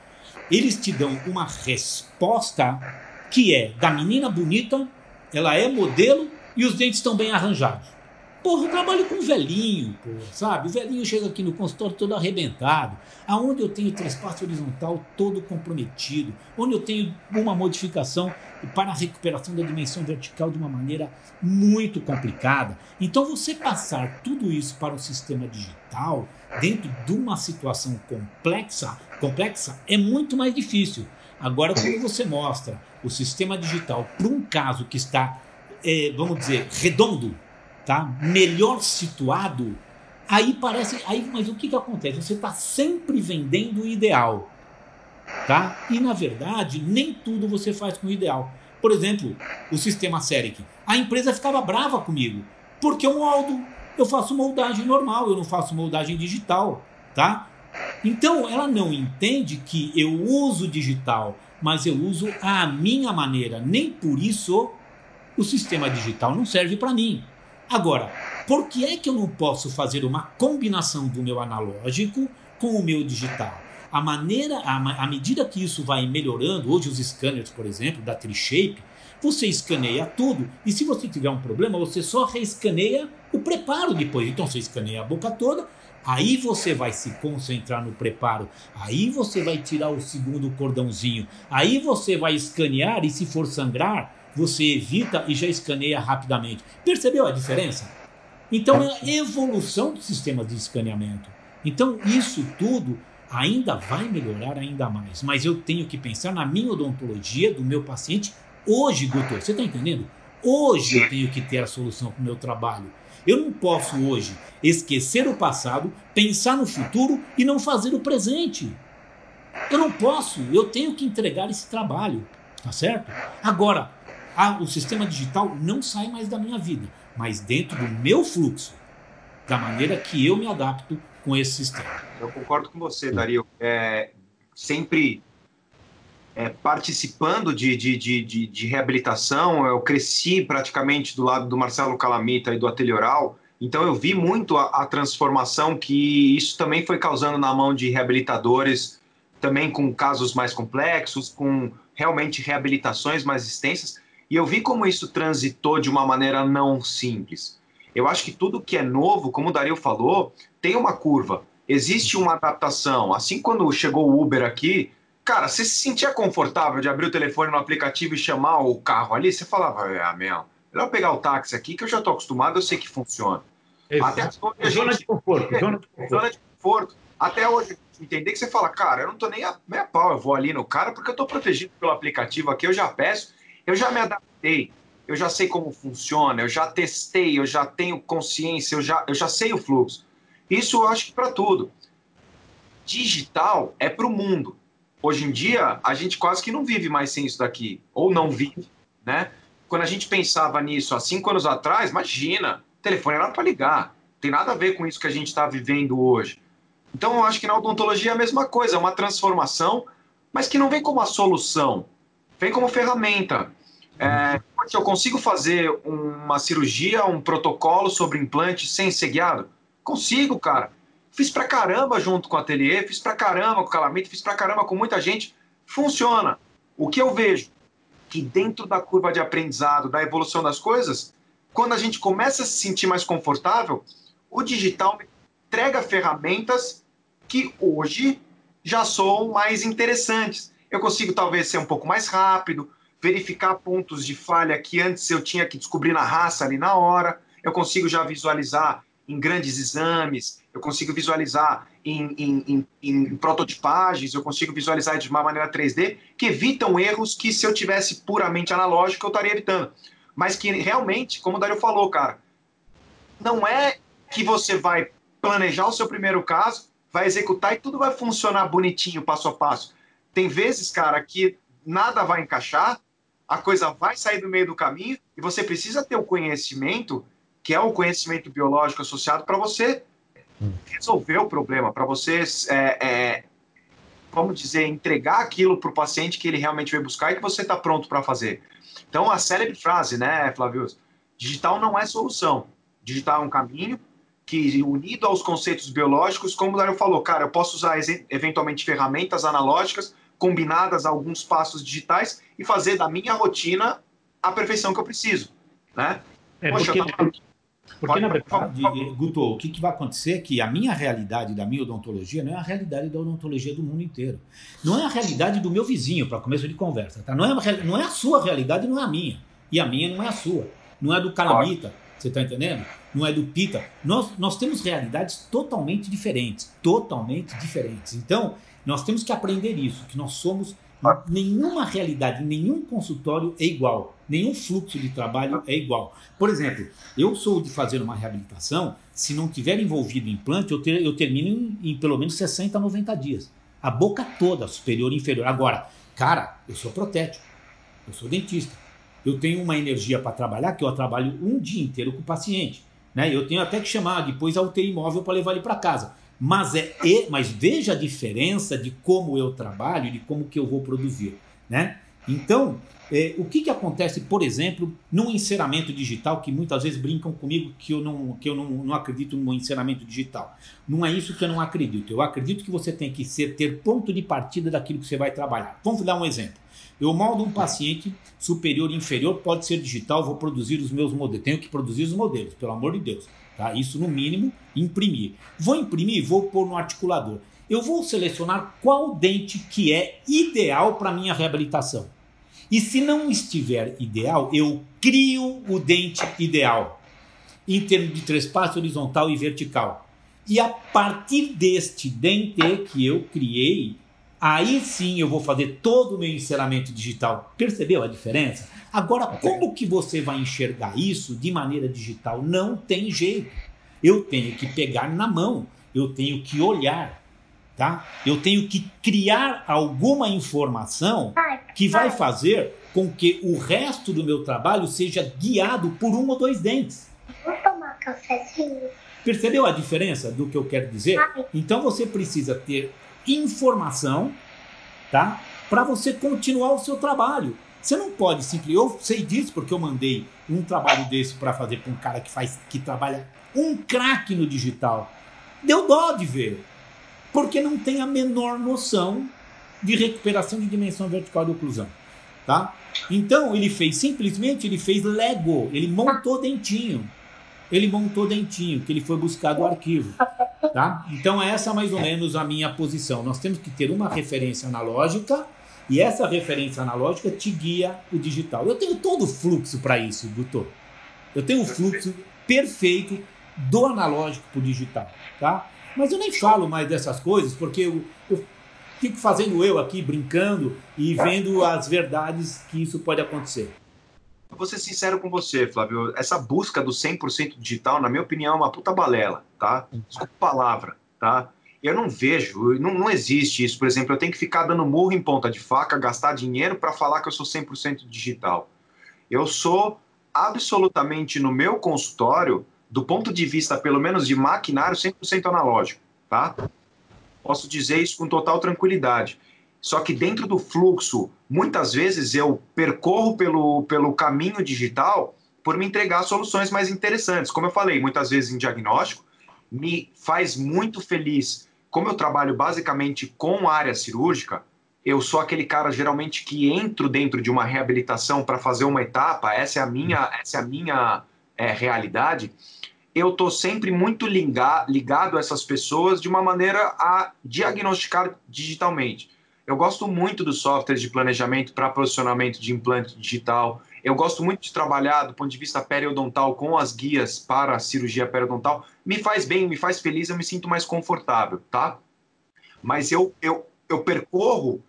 eles te dão uma resposta que é da menina bonita, ela é modelo e os dentes estão bem arranjados. Porra, eu trabalho com velhinho, porra, sabe? O velhinho chega aqui no consultório todo arrebentado, aonde eu tenho trespasse horizontal todo comprometido, onde eu tenho uma modificação para a recuperação da dimensão vertical de uma maneira muito complicada. Então, você passar tudo isso para o sistema digital, dentro de uma situação complexa, complexa é muito mais difícil. Agora, quando você mostra o sistema digital para um caso que está, é, vamos dizer, redondo, tá? melhor situado, aí parece. Aí, mas o que, que acontece? Você está sempre vendendo o ideal. Tá? E na verdade, nem tudo você faz com o ideal. Por exemplo, o sistema CEREC. A empresa ficava brava comigo, porque eu moldo, eu faço moldagem normal, eu não faço moldagem digital, tá? Então ela não entende que eu uso digital, mas eu uso a minha maneira. Nem por isso o sistema digital não serve para mim. Agora, por que é que eu não posso fazer uma combinação do meu analógico com o meu digital? A maneira, à medida que isso vai melhorando, hoje os scanners, por exemplo, da Trishape, você escaneia tudo e se você tiver um problema, você só reescaneia o preparo depois. Então você escaneia a boca toda, aí você vai se concentrar no preparo, aí você vai tirar o segundo cordãozinho, aí você vai escanear e se for sangrar, você evita e já escaneia rapidamente. Percebeu a diferença? Então é a evolução do sistema de escaneamento. Então isso tudo ainda vai melhorar ainda mais, mas eu tenho que pensar na minha odontologia do meu paciente hoje, doutor. Você está entendendo? Hoje eu tenho que ter a solução para o meu trabalho. Eu não posso hoje esquecer o passado, pensar no futuro e não fazer o presente. Eu não posso, eu tenho que entregar esse trabalho, tá certo? Agora, ah, o sistema digital não sai mais da minha vida, mas dentro do meu fluxo, da maneira que eu me adapto com esse sistema. Eu concordo com você, Dario. É, sempre é, participando de, de, de, de, reabilitação, eu cresci praticamente do lado do Marcelo Calamita e do Atelioral, então eu vi muito a, a transformação que isso também foi causando na mão de reabilitadores, também com casos mais complexos, com realmente reabilitações mais extensas. E eu vi como isso transitou de uma maneira não simples. Eu acho que tudo que é novo, como o Dario falou, tem uma curva. Existe uma adaptação. Assim, quando chegou o Uber aqui, cara, você se sentia confortável de abrir o telefone no aplicativo e chamar o carro ali? Você falava, ah, meu, melhor pegar o táxi aqui que eu já estou acostumado, eu sei que funciona. Até hoje, zona de conforto. Zona de conforto. Zona de conforto. Até hoje, entender que você fala, cara, eu não estou nem a meia pau, eu vou ali no cara porque eu estou protegido pelo aplicativo aqui, eu já peço eu já me adaptei, eu já sei como funciona, eu já testei, eu já tenho consciência, eu já, eu já sei o fluxo. Isso eu acho que para tudo. Digital é para o mundo. Hoje em dia, a gente quase que não vive mais sem isso daqui, ou não vive, né? Quando a gente pensava nisso há cinco anos atrás, imagina, o telefone era para ligar. Tem nada a ver com isso que a gente está vivendo hoje. Então, eu acho que na odontologia é a mesma coisa, é uma transformação, mas que não vem como a solução vem como ferramenta. É, eu consigo fazer uma cirurgia, um protocolo sobre implante sem ser guiado? Consigo, cara. Fiz pra caramba junto com o ateliê, fiz pra caramba com o calamito, fiz pra caramba com muita gente. Funciona. O que eu vejo? Que dentro da curva de aprendizado, da evolução das coisas, quando a gente começa a se sentir mais confortável, o digital entrega ferramentas que hoje já são mais interessantes eu consigo talvez ser um pouco mais rápido, verificar pontos de falha que antes eu tinha que descobrir na raça ali na hora. Eu consigo já visualizar em grandes exames, eu consigo visualizar em, em, em, em, prototipagens, eu consigo visualizar de uma maneira 3D, que evitam erros que se eu tivesse puramente analógico eu estaria evitando. Mas que realmente, como o Dario falou, cara, não é que você vai planejar o seu primeiro caso, vai executar e tudo vai funcionar bonitinho, passo a passo. Tem vezes, cara, que nada vai encaixar, a coisa vai sair do meio do caminho e você precisa ter o conhecimento, que é o conhecimento biológico associado, para você resolver o problema, para você, é, é, vamos dizer, entregar aquilo para o paciente que ele realmente veio buscar e que você está pronto para fazer. Então, a célebre frase, né, Flávio? Digital não é solução. Digital é um caminho que, unido aos conceitos biológicos, como o Dario falou, cara, eu posso usar eventualmente ferramentas analógicas combinadas a alguns passos digitais e fazer da minha rotina a perfeição que eu preciso, né? É Poxa, porque... Tá porque, na verdade, Guto, o que, que, vai acontecer é que a minha realidade da minha odontologia não é a realidade da odontologia do mundo inteiro. Não é a realidade do meu vizinho, para começo de conversa. Tá? Não, é a, não é a sua realidade, não é a minha. E a minha não é a sua. Não é do Calamita, você está entendendo? Não é do Pita. Nós, nós temos realidades totalmente diferentes. Totalmente diferentes. Então, nós temos que aprender isso, que nós somos nenhuma realidade, nenhum consultório é igual, nenhum fluxo de trabalho é igual. Por exemplo, eu sou de fazer uma reabilitação, se não tiver envolvido implante, eu, ter, eu termino em, em, pelo menos 60 a 90 dias. A boca toda, superior e inferior. Agora, cara, eu sou protético, eu sou dentista. Eu tenho uma energia para trabalhar que eu trabalho um dia inteiro com o paciente. Né? Eu tenho até que chamar depois a UTI móvel para levar ele para casa. Mas, é, mas veja a diferença de como eu trabalho, de como que eu vou produzir. Né? Então, é, o que, que acontece, por exemplo, num encerramento digital, que muitas vezes brincam comigo que eu, não, que eu não, não acredito no encerramento digital. Não é isso que eu não acredito. Eu acredito que você tem que ser, ter ponto de partida daquilo que você vai trabalhar. Vamos dar um exemplo. Eu moldo um paciente superior e inferior, pode ser digital, vou produzir os meus modelos. Tenho que produzir os modelos, pelo amor de Deus. Tá? Isso no mínimo, imprimir. Vou imprimir, vou pôr no articulador. Eu vou selecionar qual dente que é ideal para minha reabilitação. E se não estiver ideal, eu crio o dente ideal em termos de trespasse horizontal e vertical. E a partir deste dente que eu criei, aí sim eu vou fazer todo o meu encerramento digital. Percebeu a diferença? Agora, como que você vai enxergar isso de maneira digital? Não tem jeito. Eu tenho que pegar na mão, eu tenho que olhar, tá? Eu tenho que criar alguma informação que vai fazer com que o resto do meu trabalho seja guiado por um ou dois dentes. Vou tomar cafezinho. Percebeu a diferença do que eu quero dizer? Então você precisa ter informação, tá? Para você continuar o seu trabalho. Você não pode simplesmente. Eu sei disso porque eu mandei um trabalho desse para fazer para um cara que faz, que trabalha um craque no digital. Deu dó de ver, porque não tem a menor noção de recuperação de dimensão vertical de oclusão, tá? Então ele fez simplesmente ele fez Lego, ele montou dentinho, ele montou dentinho que ele foi buscar do arquivo, tá? Então essa é mais ou menos a minha posição. Nós temos que ter uma referência analógica e essa referência analógica te guia o digital. Eu tenho todo o fluxo para isso, doutor. Eu tenho o fluxo perfeito do analógico para o digital, tá? Mas eu nem falo mais dessas coisas porque eu, eu fico fazendo eu aqui brincando e vendo as verdades que isso pode acontecer. Vou ser sincero com você, Flávio. Essa busca do 100% digital, na minha opinião, é uma puta balela, tá? Desculpa a palavra, tá? Eu não vejo, não, não existe isso. Por exemplo, eu tenho que ficar dando murro em ponta de faca, gastar dinheiro para falar que eu sou 100% digital. Eu sou absolutamente no meu consultório, do ponto de vista, pelo menos, de maquinário, 100% analógico, tá? Posso dizer isso com total tranquilidade. Só que dentro do fluxo, muitas vezes eu percorro pelo, pelo caminho digital por me entregar soluções mais interessantes. Como eu falei, muitas vezes em diagnóstico, me faz muito feliz como eu trabalho basicamente com área cirúrgica, eu sou aquele cara geralmente que entro dentro de uma reabilitação para fazer uma etapa, essa é a minha, essa é a minha é, realidade. Eu estou sempre muito ligado a essas pessoas de uma maneira a diagnosticar digitalmente. Eu gosto muito dos softwares de planejamento para posicionamento de implante digital. Eu gosto muito de trabalhar do ponto de vista periodontal com as guias para a cirurgia periodontal. Me faz bem, me faz feliz, eu me sinto mais confortável, tá? Mas eu, eu, eu percorro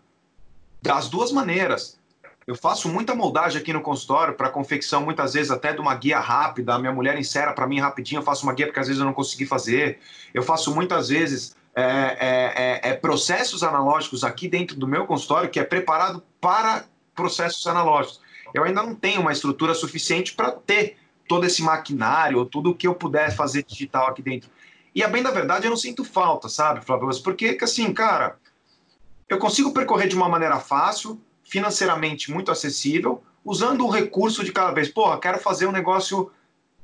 das duas maneiras. Eu faço muita moldagem aqui no consultório para confecção, muitas vezes até de uma guia rápida. A minha mulher insera para mim rapidinho, eu faço uma guia porque às vezes eu não consegui fazer. Eu faço muitas vezes é, é, é, é processos analógicos aqui dentro do meu consultório que é preparado para processos analógicos eu ainda não tenho uma estrutura suficiente para ter todo esse maquinário, tudo o que eu puder fazer digital aqui dentro. E a bem da verdade, eu não sinto falta, sabe, Flávio? Porque, assim, cara, eu consigo percorrer de uma maneira fácil, financeiramente muito acessível, usando o recurso de cada vez. Porra, quero fazer um negócio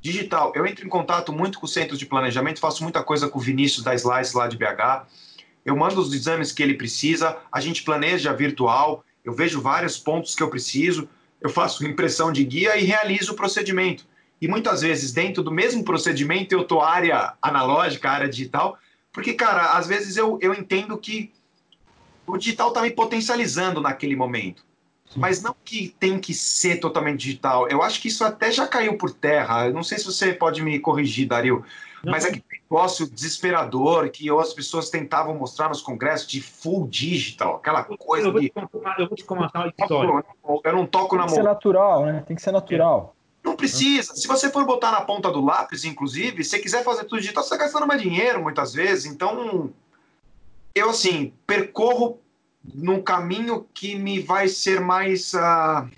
digital. Eu entro em contato muito com centros de planejamento, faço muita coisa com o Vinícius da Slice lá de BH. Eu mando os exames que ele precisa, a gente planeja virtual, eu vejo vários pontos que eu preciso eu faço impressão de guia e realizo o procedimento. E muitas vezes, dentro do mesmo procedimento, eu estou área analógica, área digital, porque, cara, às vezes eu, eu entendo que o digital está me potencializando naquele momento. Mas não que tem que ser totalmente digital. Eu acho que isso até já caiu por terra. Eu não sei se você pode me corrigir, Dario. Não. Mas é aquele negócio desesperador que as pessoas tentavam mostrar nos congressos de full digital, aquela coisa eu vou de. Te contar, eu vou te contar uma história. Eu não toco na mão. Tem que ser natural, né? Tem que ser natural. É. Não precisa. Se você for botar na ponta do lápis, inclusive, se quiser fazer tudo digital, você está gastando mais dinheiro muitas vezes. Então, eu, assim, percorro num caminho que me vai ser mais. Uh,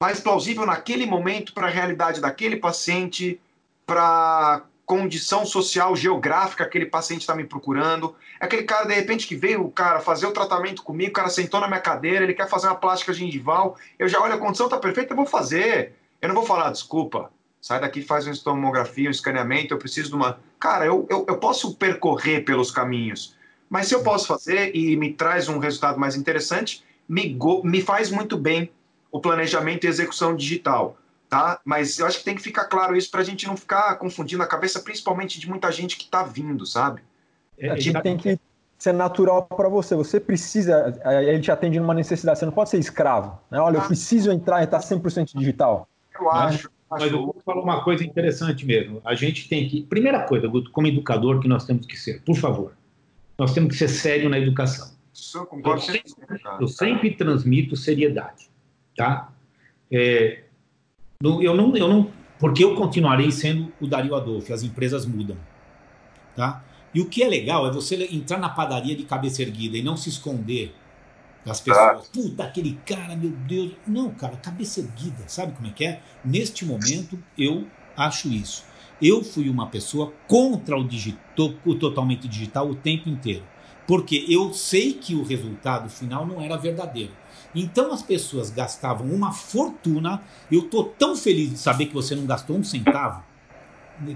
mais plausível naquele momento para a realidade daquele paciente para condição social geográfica que aquele paciente está me procurando. É aquele cara, de repente, que veio o cara fazer o tratamento comigo, o cara sentou na minha cadeira, ele quer fazer uma plástica gengival, eu já olho, a condição está perfeita, eu vou fazer. Eu não vou falar, desculpa, sai daqui, faz uma tomografia, um escaneamento, eu preciso de uma... Cara, eu, eu, eu posso percorrer pelos caminhos, mas se eu posso fazer e me traz um resultado mais interessante, me, go... me faz muito bem o planejamento e execução digital tá? Mas eu acho que tem que ficar claro isso para a gente não ficar confundindo a cabeça, principalmente de muita gente que está vindo, sabe? É, tipo, tem que ser natural para você. Você precisa, a gente atende numa necessidade, você não pode ser escravo. Né? Olha, eu ah. preciso entrar e estar tá 100% digital. Eu né? acho. Mas eu vou falar uma coisa interessante mesmo. A gente tem que. Primeira coisa, Guto, como educador, que nós temos que ser, por favor, nós temos que ser sério na educação. Isso eu Eu sempre, eu sempre transmito seriedade. Tá? É, eu não, eu não, porque eu continuarei sendo o Dario Adolfo, as empresas mudam, tá? E o que é legal é você entrar na padaria de cabeça erguida e não se esconder das pessoas. Ah. Puta, aquele cara, meu Deus. Não, cara, cabeça erguida, sabe como é que é? Neste momento, eu acho isso. Eu fui uma pessoa contra o, digital, o totalmente digital o tempo inteiro. Porque eu sei que o resultado final não era verdadeiro. Então as pessoas gastavam uma fortuna. Eu tô tão feliz de saber que você não gastou um centavo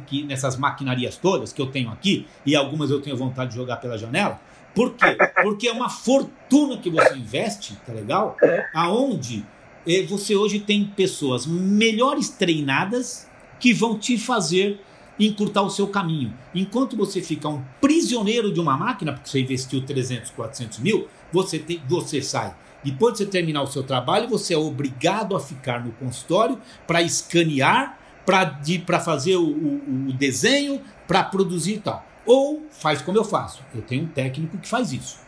que nessas maquinarias todas que eu tenho aqui e algumas eu tenho vontade de jogar pela janela. Por quê? Porque é uma fortuna que você investe, tá legal? Aonde eh, você hoje tem pessoas melhores treinadas que vão te fazer encurtar o seu caminho. Enquanto você fica um prisioneiro de uma máquina, porque você investiu 300, 400 mil, você, tem, você sai depois de você terminar o seu trabalho, você é obrigado a ficar no consultório para escanear, para fazer o, o, o desenho, para produzir e tal. Ou faz como eu faço. Eu tenho um técnico que faz isso.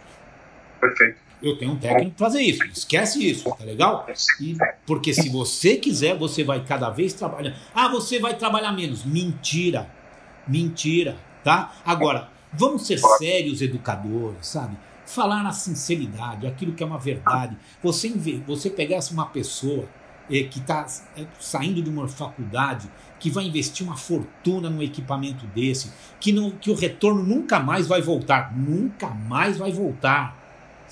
Perfeito. Eu tenho um técnico para fazer isso. Esquece isso, tá legal? E, porque se você quiser, você vai cada vez trabalhar. Ah, você vai trabalhar menos. Mentira. Mentira, tá? Agora, vamos ser sérios educadores, sabe? falar na sinceridade, aquilo que é uma verdade. Você, você pegasse uma pessoa eh, que está eh, saindo de uma faculdade, que vai investir uma fortuna num equipamento desse, que, não, que o retorno nunca mais vai voltar. Nunca mais vai voltar.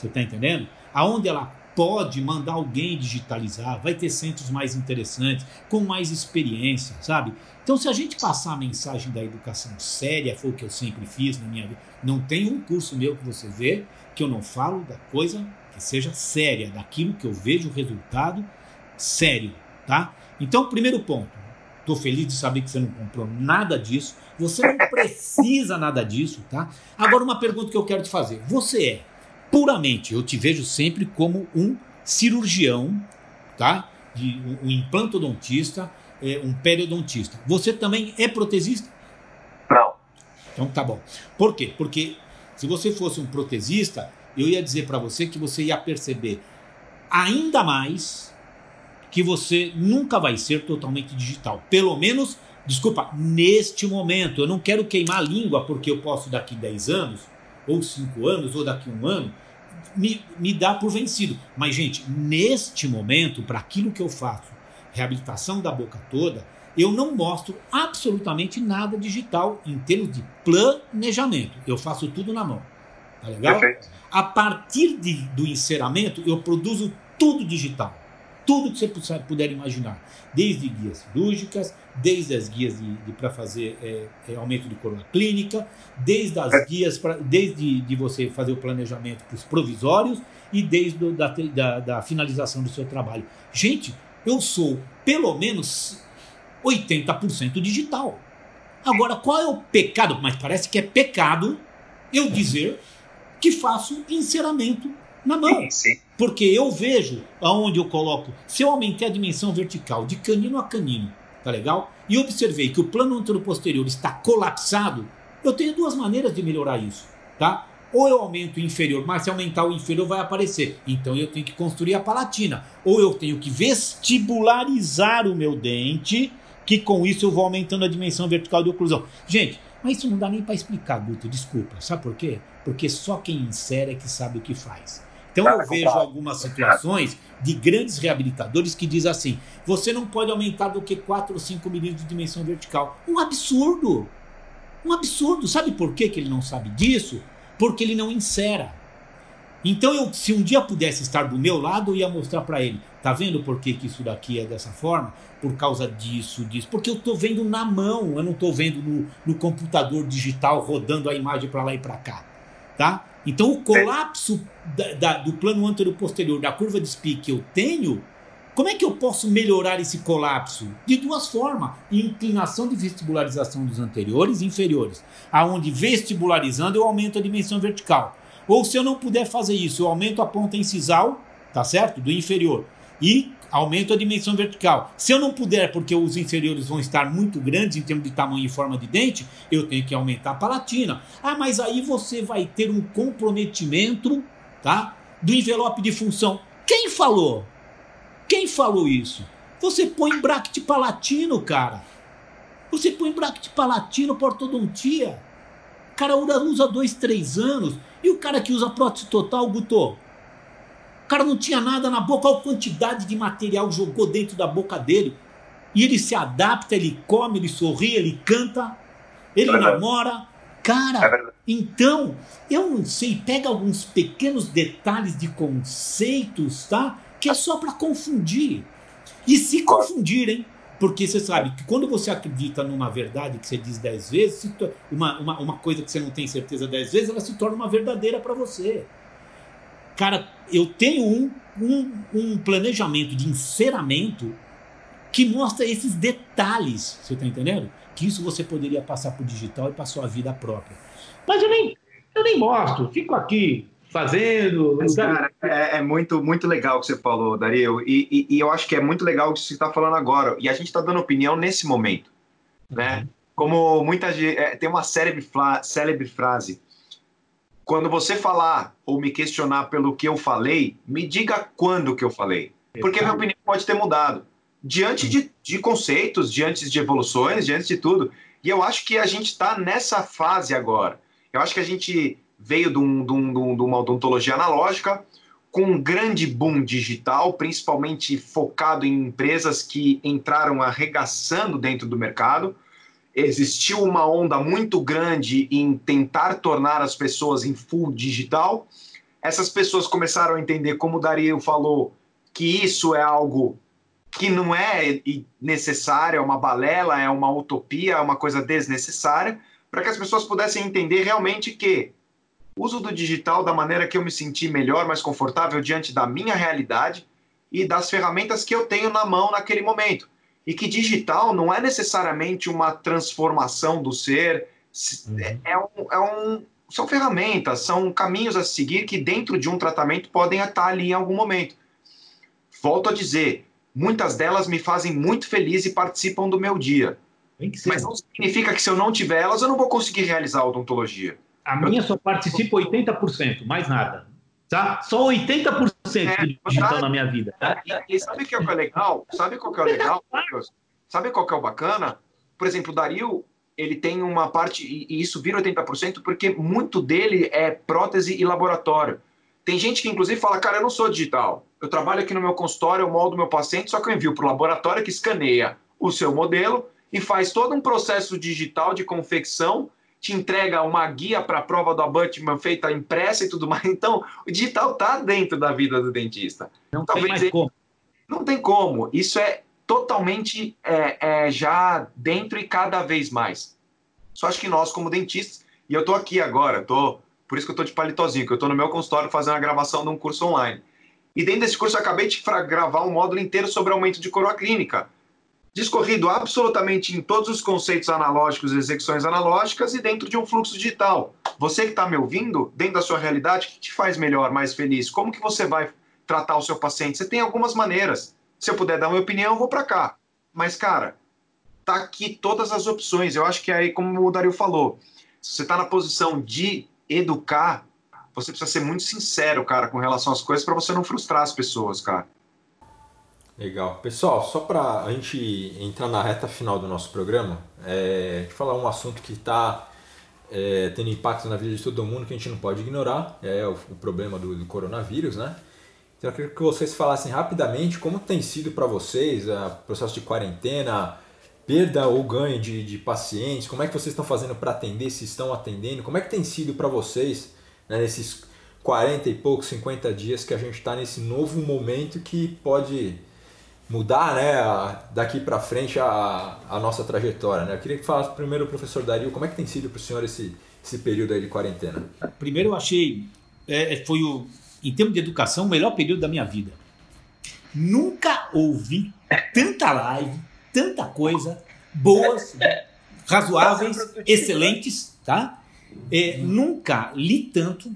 Você está entendendo? Aonde ela pode mandar alguém digitalizar, vai ter centros mais interessantes, com mais experiência, sabe? Então, se a gente passar a mensagem da educação séria, foi o que eu sempre fiz na minha vida, não tem um curso meu que você vê que eu não falo da coisa que seja séria, daquilo que eu vejo o resultado sério, tá? Então, primeiro ponto, estou feliz de saber que você não comprou nada disso, você não precisa nada disso, tá? Agora, uma pergunta que eu quero te fazer: você é puramente, eu te vejo sempre como um cirurgião, tá? De um, um implantodontista, é, um periodontista. Você também é protesista? Não. Então tá bom. Por quê? Porque se você fosse um protesista, eu ia dizer para você que você ia perceber ainda mais que você nunca vai ser totalmente digital. Pelo menos, desculpa, neste momento. Eu não quero queimar a língua porque eu posso daqui 10 anos, ou 5 anos, ou daqui um ano, me, me dar por vencido. Mas, gente, neste momento, para aquilo que eu faço, reabilitação da boca toda, eu não mostro absolutamente nada digital em termos de planejamento. Eu faço tudo na mão. Tá legal? Perfeito. A partir de, do enceramento, eu produzo tudo digital. Tudo que você puder imaginar. Desde guias cirúrgicas, desde as guias para fazer é, é, aumento de coroa clínica, desde as guias, pra, desde de você fazer o planejamento para os provisórios e desde da, da, da finalização do seu trabalho. Gente, eu sou pelo menos 80% digital. Agora, qual é o pecado? Mas parece que é pecado eu dizer que faço enceramento na mão. Sim, sim. Porque eu vejo aonde eu coloco, se eu aumentei a dimensão vertical de canino a canino, tá legal? E observei que o plano anteroposterior está colapsado, eu tenho duas maneiras de melhorar isso, tá? Ou eu aumento o inferior, mas se aumentar o inferior vai aparecer. Então eu tenho que construir a palatina. Ou eu tenho que vestibularizar o meu dente, que com isso eu vou aumentando a dimensão vertical de oclusão. Gente, mas isso não dá nem para explicar, Guto, desculpa. Sabe por quê? Porque só quem insere é que sabe o que faz. Então eu vejo algumas situações de grandes reabilitadores que diz assim: você não pode aumentar do que 4 ou 5 milímetros de dimensão vertical. Um absurdo! Um absurdo. Sabe por que, que ele não sabe disso? Porque ele não insera. Então, eu, se um dia pudesse estar do meu lado, eu ia mostrar para ele: tá vendo por que, que isso daqui é dessa forma? Por causa disso, disso. Porque eu estou vendo na mão, eu não estou vendo no, no computador digital rodando a imagem para lá e para cá. Tá? Então, o colapso da, da, do plano anterior-posterior da curva de SPI que eu tenho, como é que eu posso melhorar esse colapso? De duas formas: inclinação de vestibularização dos anteriores e inferiores, aonde vestibularizando eu aumento a dimensão vertical. Ou se eu não puder fazer isso, eu aumento a ponta incisal, tá certo? Do inferior. E aumento a dimensão vertical. Se eu não puder, porque os inferiores vão estar muito grandes em termos de tamanho e forma de dente, eu tenho que aumentar a palatina. Ah, mas aí você vai ter um comprometimento, tá? Do envelope de função. Quem falou? Quem falou isso? Você põe bracket palatino, cara. Você põe bracket palatino por ortodontia. O cara usa dois, três anos. E o cara que usa prótese total, Guto? Cara não tinha nada na boca, olha a quantidade de material jogou dentro da boca dele. E ele se adapta, ele come, ele sorri, ele canta, ele é namora. Cara, é então, eu não sei, pega alguns pequenos detalhes de conceitos, tá? Que é só para confundir. E se confundirem, porque você sabe que quando você acredita numa verdade que você diz dez vezes, uma, uma, uma coisa que você não tem certeza dez vezes, ela se torna uma verdadeira para você. Cara, eu tenho um, um, um planejamento de enceramento que mostra esses detalhes, você está entendendo? Que isso você poderia passar para o digital e para sua vida própria. Mas eu nem, eu nem mostro, fico aqui fazendo. Mas, cara, é, é, muito, muito legal o que você falou, Dario, e, e, e, eu acho que é muito legal o que você está falando agora. E a gente está dando opinião nesse momento, né? Uhum. Como muita gente. É, tem uma célebre, célebre frase quando você falar ou me questionar pelo que eu falei, me diga quando que eu falei. Porque minha opinião pode ter mudado. Diante de, de conceitos, diante de evoluções, diante de tudo. E eu acho que a gente está nessa fase agora. Eu acho que a gente veio de, um, de, um, de uma odontologia analógica, com um grande boom digital, principalmente focado em empresas que entraram arregaçando dentro do mercado existiu uma onda muito grande em tentar tornar as pessoas em full digital. Essas pessoas começaram a entender, como o Dario falou, que isso é algo que não é necessário, é uma balela, é uma utopia, é uma coisa desnecessária, para que as pessoas pudessem entender realmente que o uso do digital da maneira que eu me senti melhor, mais confortável diante da minha realidade e das ferramentas que eu tenho na mão naquele momento e que digital não é necessariamente uma transformação do ser, uhum. é, é, um, é um são ferramentas, são caminhos a seguir que dentro de um tratamento podem estar ali em algum momento. Volto a dizer, muitas delas me fazem muito feliz e participam do meu dia. Mas não significa que se eu não tiver elas, eu não vou conseguir realizar a odontologia. A minha só participa 80%, mais nada. Tá? Só 80% é, digital na minha vida. Tá? E, e, sabe o que é, é legal? Sabe qual que é o legal? Sabe qual que é o bacana? Por exemplo, o Dario, ele tem uma parte, e isso vira 80%, porque muito dele é prótese e laboratório. Tem gente que, inclusive, fala, cara, eu não sou digital. Eu trabalho aqui no meu consultório, eu moldo meu paciente, só que eu envio para o laboratório que escaneia o seu modelo e faz todo um processo digital de confecção, te entrega uma guia para a prova do abutment feita impressa e tudo mais. Então, o digital está dentro da vida do dentista. Não Talvez tem mais ele... como. Não tem como. Isso é totalmente é, é, já dentro e cada vez mais. Só acho que nós, como dentistas, e eu estou aqui agora, tô, por isso que eu estou de palitozinho, que eu estou no meu consultório fazendo a gravação de um curso online. E dentro desse curso eu acabei de gravar um módulo inteiro sobre aumento de coroa clínica discorrido absolutamente em todos os conceitos analógicos e execuções analógicas e dentro de um fluxo digital. Você que está me ouvindo, dentro da sua realidade, o que te faz melhor, mais feliz? Como que você vai tratar o seu paciente? Você tem algumas maneiras. Se eu puder dar uma opinião, eu vou para cá. Mas, cara, tá aqui todas as opções. Eu acho que aí, como o Dario falou, se você está na posição de educar, você precisa ser muito sincero, cara, com relação às coisas para você não frustrar as pessoas, cara. Legal. Pessoal, só para a gente entrar na reta final do nosso programa, é, falar um assunto que está é, tendo impacto na vida de todo mundo que a gente não pode ignorar, é o, o problema do, do, coronavírus, né? Então eu queria que vocês falassem rapidamente como tem sido para vocês o processo de quarentena, perda ou ganho de, de pacientes, como é que vocês estão fazendo para atender, se estão atendendo, como é que tem sido para vocês né, nesses 40 e poucos, 50 dias que a gente está nesse novo momento que pode mudar né, daqui para frente a, a nossa trajetória. Né? Eu queria que falasse primeiro professor Dario, como é que tem sido para o senhor esse, esse período aí de quarentena? Primeiro eu achei, é, é, foi o, em termos de educação, o melhor período da minha vida. Nunca ouvi tanta live, tanta coisa, boas, razoáveis, excelentes, tá? É, nunca li tanto,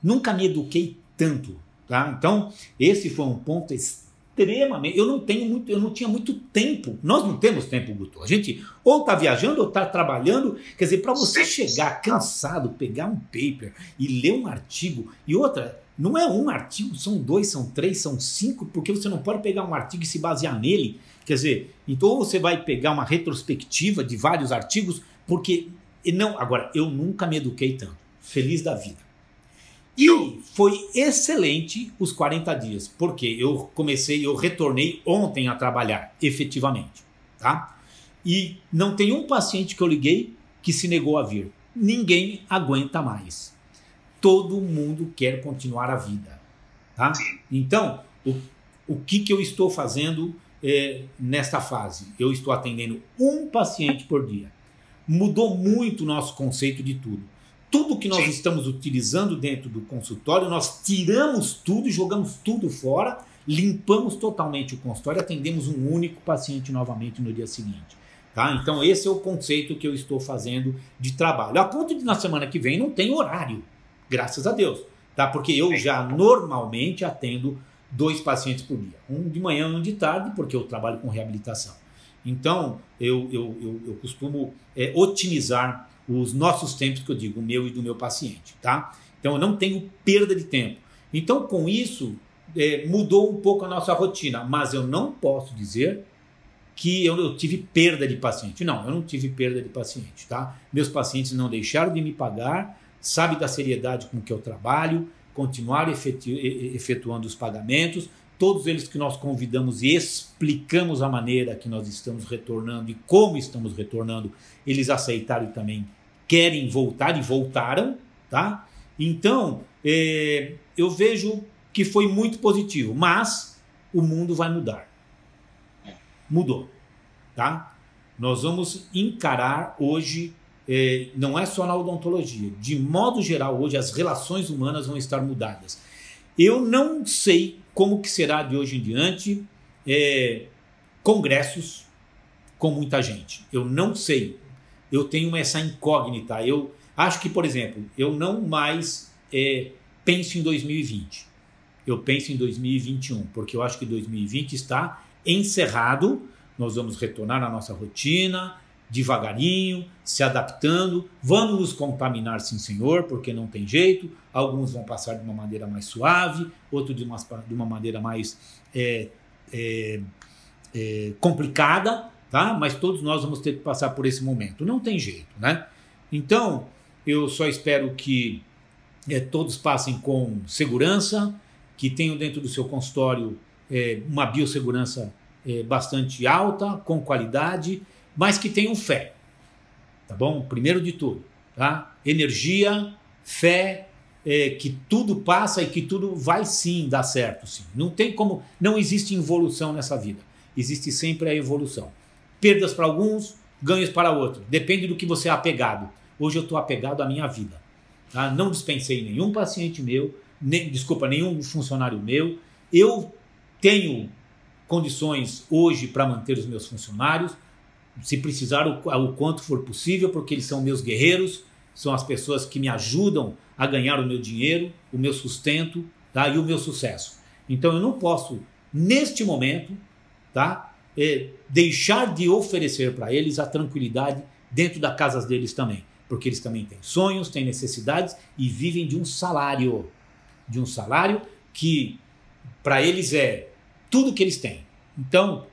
nunca me eduquei tanto, tá? Então, esse foi um ponto extremamente extremamente. Eu não tenho muito, eu não tinha muito tempo. Nós não temos tempo, Guto. A gente ou está viajando ou está trabalhando. Quer dizer, para você chegar cansado, pegar um paper e ler um artigo e outra, não é um artigo, são dois, são três, são cinco, porque você não pode pegar um artigo e se basear nele. Quer dizer, então você vai pegar uma retrospectiva de vários artigos, porque não. Agora, eu nunca me eduquei tanto. Feliz da vida. E foi excelente os 40 dias, porque eu comecei, eu retornei ontem a trabalhar, efetivamente, tá? E não tem um paciente que eu liguei que se negou a vir. Ninguém aguenta mais. Todo mundo quer continuar a vida, tá? Então, o, o que, que eu estou fazendo é, nesta fase? Eu estou atendendo um paciente por dia. Mudou muito o nosso conceito de tudo tudo que nós estamos utilizando dentro do consultório, nós tiramos tudo, jogamos tudo fora, limpamos totalmente o consultório, atendemos um único paciente novamente no dia seguinte. Tá? Então, esse é o conceito que eu estou fazendo de trabalho. A ponto de na semana que vem não tem horário, graças a Deus. Tá? Porque eu já normalmente atendo dois pacientes por dia. Um de manhã e um de tarde, porque eu trabalho com reabilitação. Então, eu, eu, eu, eu costumo é, otimizar os nossos tempos, que eu digo, o meu e do meu paciente, tá? Então eu não tenho perda de tempo. Então com isso é, mudou um pouco a nossa rotina, mas eu não posso dizer que eu, eu, tive perda de paciente. Não, eu não tive perda de paciente, tá? Meus pacientes não deixaram de me pagar, sabe da seriedade com que eu trabalho, continuaram efetu efetuando os pagamentos, todos eles que nós convidamos e explicamos a maneira que nós estamos retornando e como estamos retornando, eles aceitaram e também querem voltar e voltaram, tá? Então, é, eu vejo que foi muito positivo, mas o mundo vai mudar. Mudou, tá? Nós vamos encarar hoje, é, não é só na odontologia, de modo geral, hoje as relações humanas vão estar mudadas. Eu não sei como que será de hoje em diante é, congressos com muita gente. Eu não sei. Eu tenho essa incógnita. Eu Acho que, por exemplo, eu não mais é, penso em 2020. Eu penso em 2021, porque eu acho que 2020 está encerrado. Nós vamos retornar à nossa rotina, devagarinho, se adaptando. Vamos nos contaminar, sim, senhor, porque não tem jeito. Alguns vão passar de uma maneira mais suave, outros de uma, de uma maneira mais é, é, é, complicada, tá? Mas todos nós vamos ter que passar por esse momento. Não tem jeito, né? Então, eu só espero que é, todos passem com segurança, que tenham dentro do seu consultório é, uma biossegurança é, bastante alta, com qualidade, mas que tenham fé. Tá bom? Primeiro de tudo, tá? Energia, fé, é, que tudo passa e que tudo vai sim dar certo, sim. Não tem como, não existe involução nessa vida. Existe sempre a evolução. Perdas para alguns, ganhos para outros. Depende do que você é apegado. Hoje eu estou apegado à minha vida. Tá? Não dispensei nenhum paciente meu, nem, desculpa, nenhum funcionário meu. Eu tenho condições hoje para manter os meus funcionários, se precisar o, o quanto for possível, porque eles são meus guerreiros, são as pessoas que me ajudam a ganhar o meu dinheiro, o meu sustento tá? e o meu sucesso. Então eu não posso, neste momento, tá? É, deixar de oferecer para eles a tranquilidade dentro das casas deles também, porque eles também têm sonhos, têm necessidades e vivem de um salário, de um salário que para eles é tudo que eles têm. Então,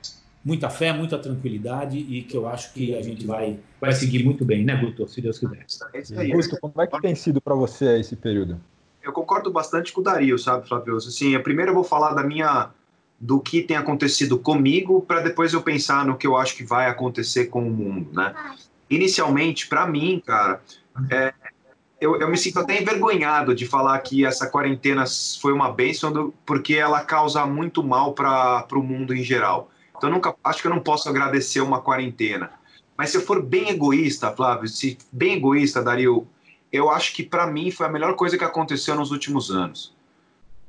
muita fé, muita tranquilidade e que eu acho que a gente vai, vai seguir muito bem, né, Guto? Se Deus quiser. É Guto, como é que tem sido para você esse período? Eu concordo bastante com o Dario, sabe, Flávio? Assim, primeiro eu vou falar da minha do que tem acontecido comigo para depois eu pensar no que eu acho que vai acontecer com o mundo, né? Inicialmente, para mim, cara, é, eu, eu, me sinto até envergonhado de falar que essa quarentena foi uma bênção, porque ela causa muito mal para o mundo em geral. Então, eu nunca, acho que eu não posso agradecer uma quarentena. Mas se eu for bem egoísta, Flávio, se bem egoísta, Dario, eu acho que para mim foi a melhor coisa que aconteceu nos últimos anos.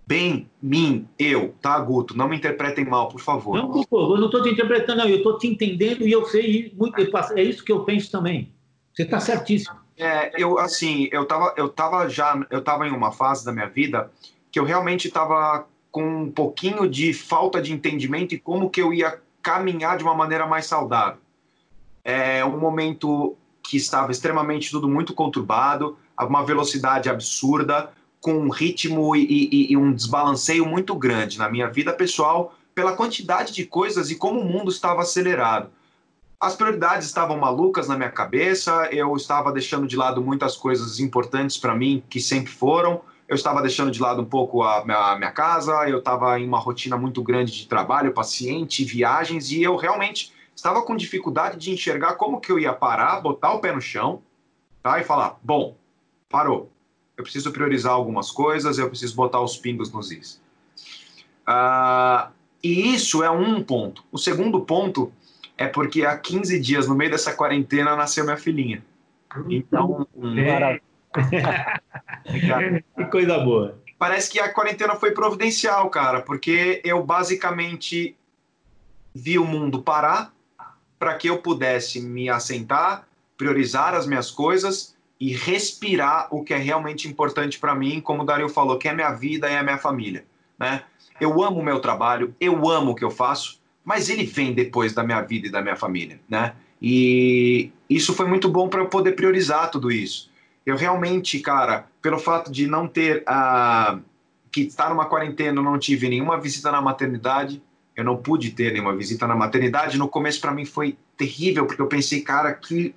Bem, mim, eu, tá, Guto? Não me interpretem mal, por favor. Não, por favor, eu não estou te interpretando, não. Eu estou te entendendo e eu sei muito. É isso que eu penso também. Você está certíssimo. É, eu assim, eu tava, eu tava já, eu tava em uma fase da minha vida que eu realmente estava com um pouquinho de falta de entendimento e como que eu ia caminhar de uma maneira mais saudável. É um momento que estava extremamente tudo muito conturbado, uma velocidade absurda, com um ritmo e, e, e um desbalanceio muito grande na minha vida pessoal pela quantidade de coisas e como o mundo estava acelerado. As prioridades estavam malucas na minha cabeça, eu estava deixando de lado muitas coisas importantes para mim que sempre foram, eu estava deixando de lado um pouco a minha, a minha casa, eu estava em uma rotina muito grande de trabalho, paciente, viagens, e eu realmente estava com dificuldade de enxergar como que eu ia parar, botar o pé no chão, tá? E falar, bom, parou. Eu preciso priorizar algumas coisas, eu preciso botar os pingos nos is. Uh, e isso é um ponto. O segundo ponto é porque há 15 dias, no meio dessa quarentena, nasceu minha filhinha. Então. É. que coisa boa. Parece que a quarentena foi providencial, cara, porque eu basicamente vi o mundo parar para que eu pudesse me assentar, priorizar as minhas coisas e respirar o que é realmente importante para mim, como o Dario falou, que é a minha vida e a minha família, né? Eu amo o meu trabalho, eu amo o que eu faço, mas ele vem depois da minha vida e da minha família, né? E isso foi muito bom para eu poder priorizar tudo isso. Eu realmente, cara, pelo fato de não ter a uh, que estar numa quarentena, eu não tive nenhuma visita na maternidade, eu não pude ter nenhuma visita na maternidade. No começo para mim foi terrível, porque eu pensei, cara, que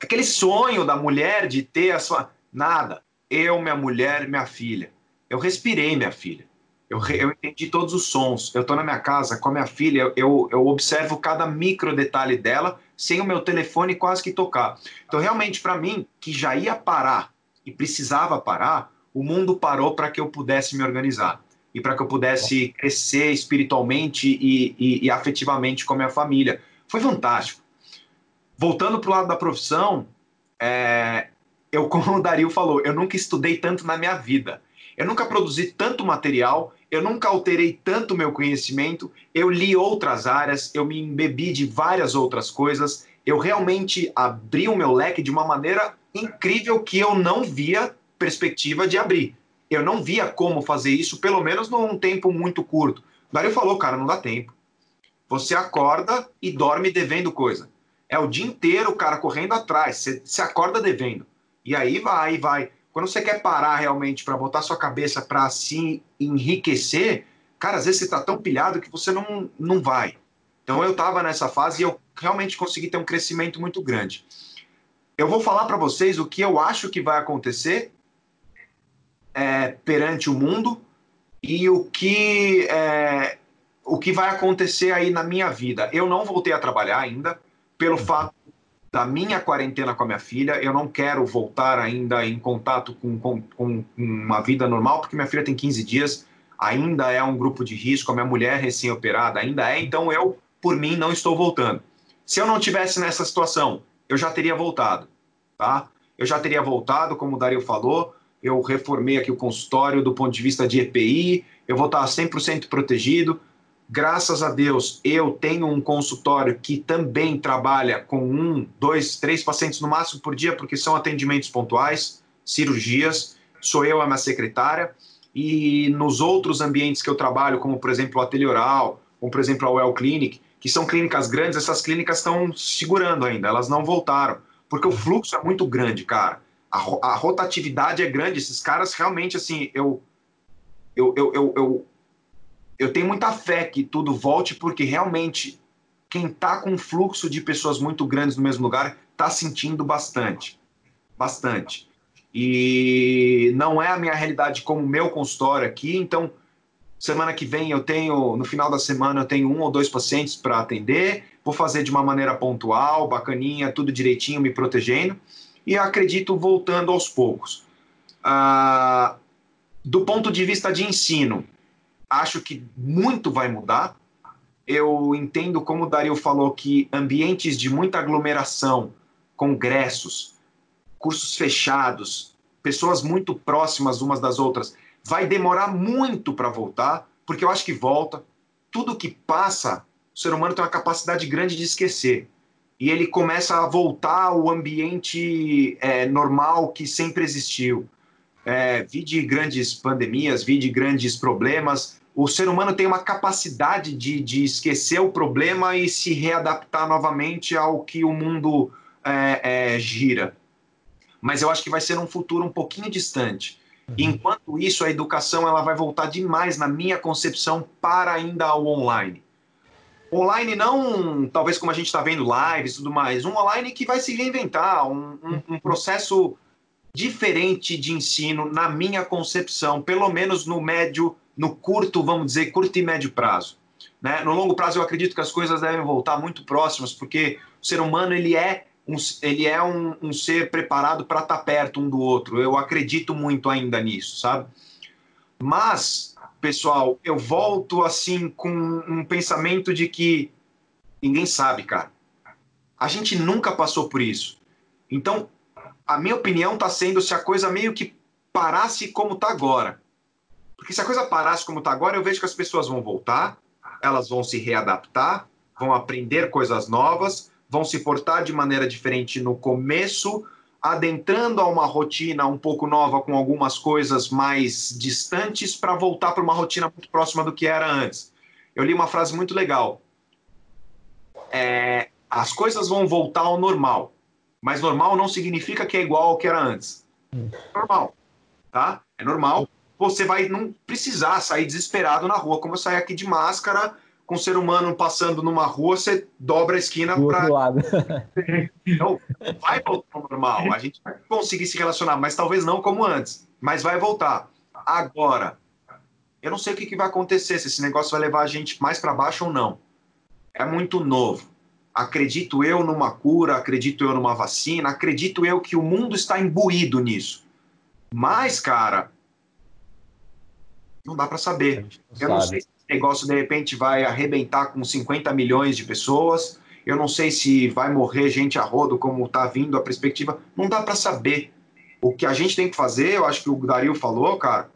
aquele sonho da mulher de ter a sua nada, eu, minha mulher, minha filha. Eu respirei minha filha. Eu, eu entendi todos os sons. Eu estou na minha casa com a minha filha, eu, eu observo cada micro detalhe dela sem o meu telefone quase que tocar. Então, realmente, para mim, que já ia parar e precisava parar, o mundo parou para que eu pudesse me organizar e para que eu pudesse crescer espiritualmente e, e, e afetivamente com a minha família. Foi fantástico. Voltando para o lado da profissão, é, eu, como o Dario falou, eu nunca estudei tanto na minha vida. Eu nunca produzi tanto material, eu nunca alterei tanto meu conhecimento, eu li outras áreas, eu me embebi de várias outras coisas, eu realmente abri o meu leque de uma maneira incrível que eu não via perspectiva de abrir. Eu não via como fazer isso, pelo menos num tempo muito curto. O Dario falou, cara, não dá tempo. Você acorda e dorme devendo coisa. É o dia inteiro o cara correndo atrás. Você, acorda devendo. E aí vai, vai. Quando você quer parar realmente para botar sua cabeça para se enriquecer, cara, às vezes você está tão pilhado que você não, não vai. Então eu estava nessa fase e eu realmente consegui ter um crescimento muito grande. Eu vou falar para vocês o que eu acho que vai acontecer é, perante o mundo e o que é, o que vai acontecer aí na minha vida. Eu não voltei a trabalhar ainda pelo fato da minha quarentena com a minha filha. Eu não quero voltar ainda em contato com, com, com uma vida normal, porque minha filha tem 15 dias, ainda é um grupo de risco, a minha mulher recém-operada ainda é, então eu, por mim, não estou voltando. Se eu não tivesse nessa situação, eu já teria voltado, tá? Eu já teria voltado, como o Dario falou, eu reformei aqui o consultório do ponto de vista de EPI, eu vou estar 100% protegido, Graças a Deus, eu tenho um consultório que também trabalha com um, dois, três pacientes no máximo por dia, porque são atendimentos pontuais, cirurgias. Sou eu a minha secretária. E nos outros ambientes que eu trabalho, como por exemplo o Ateliê Oral, como por exemplo a Well Clinic, que são clínicas grandes, essas clínicas estão segurando ainda, elas não voltaram, porque o fluxo é muito grande, cara. A, a rotatividade é grande, esses caras realmente, assim, eu, eu, eu, eu, eu eu tenho muita fé que tudo volte, porque realmente quem está com um fluxo de pessoas muito grandes no mesmo lugar está sentindo bastante. Bastante. E não é a minha realidade como meu consultório aqui, então semana que vem eu tenho, no final da semana eu tenho um ou dois pacientes para atender, vou fazer de uma maneira pontual, bacaninha, tudo direitinho, me protegendo, e acredito voltando aos poucos. Ah, do ponto de vista de ensino, acho que muito vai mudar. Eu entendo, como o Dario falou, que ambientes de muita aglomeração, congressos, cursos fechados, pessoas muito próximas umas das outras, vai demorar muito para voltar, porque eu acho que volta. Tudo que passa, o ser humano tem uma capacidade grande de esquecer. E ele começa a voltar ao ambiente é, normal que sempre existiu. É, vi de grandes pandemias, vi de grandes problemas, o ser humano tem uma capacidade de, de esquecer o problema e se readaptar novamente ao que o mundo é, é, gira. Mas eu acho que vai ser um futuro um pouquinho distante. Uhum. Enquanto isso, a educação ela vai voltar demais, na minha concepção, para ainda ao online. Online não, talvez como a gente está vendo lives e tudo mais, um online que vai se reinventar, um, um, um processo diferente de ensino, na minha concepção, pelo menos no médio no curto, vamos dizer, curto e médio prazo. Né? No longo prazo, eu acredito que as coisas devem voltar muito próximas, porque o ser humano ele é um, ele é um, um ser preparado para estar tá perto um do outro. Eu acredito muito ainda nisso, sabe? Mas, pessoal, eu volto assim com um pensamento de que ninguém sabe, cara. A gente nunca passou por isso. Então, a minha opinião está sendo se a coisa meio que parasse como está agora. Porque se a coisa parasse como está agora, eu vejo que as pessoas vão voltar, elas vão se readaptar, vão aprender coisas novas, vão se portar de maneira diferente no começo, adentrando a uma rotina um pouco nova com algumas coisas mais distantes para voltar para uma rotina muito próxima do que era antes. Eu li uma frase muito legal. É, as coisas vão voltar ao normal, mas normal não significa que é igual ao que era antes. Hum. Normal, tá? É normal você vai não precisar sair desesperado na rua, como eu saio aqui de máscara, com o ser humano passando numa rua, você dobra a esquina para. lado. então, vai voltar ao normal. A gente vai conseguir se relacionar, mas talvez não como antes. Mas vai voltar. Agora, eu não sei o que, que vai acontecer, se esse negócio vai levar a gente mais para baixo ou não. É muito novo. Acredito eu numa cura, acredito eu numa vacina, acredito eu que o mundo está imbuído nisso. Mas, cara, não dá para saber. Eu não sei se esse negócio de repente vai arrebentar com 50 milhões de pessoas. Eu não sei se vai morrer gente a rodo, como está vindo a perspectiva. Não dá para saber. O que a gente tem que fazer, eu acho que o Dario falou, cara,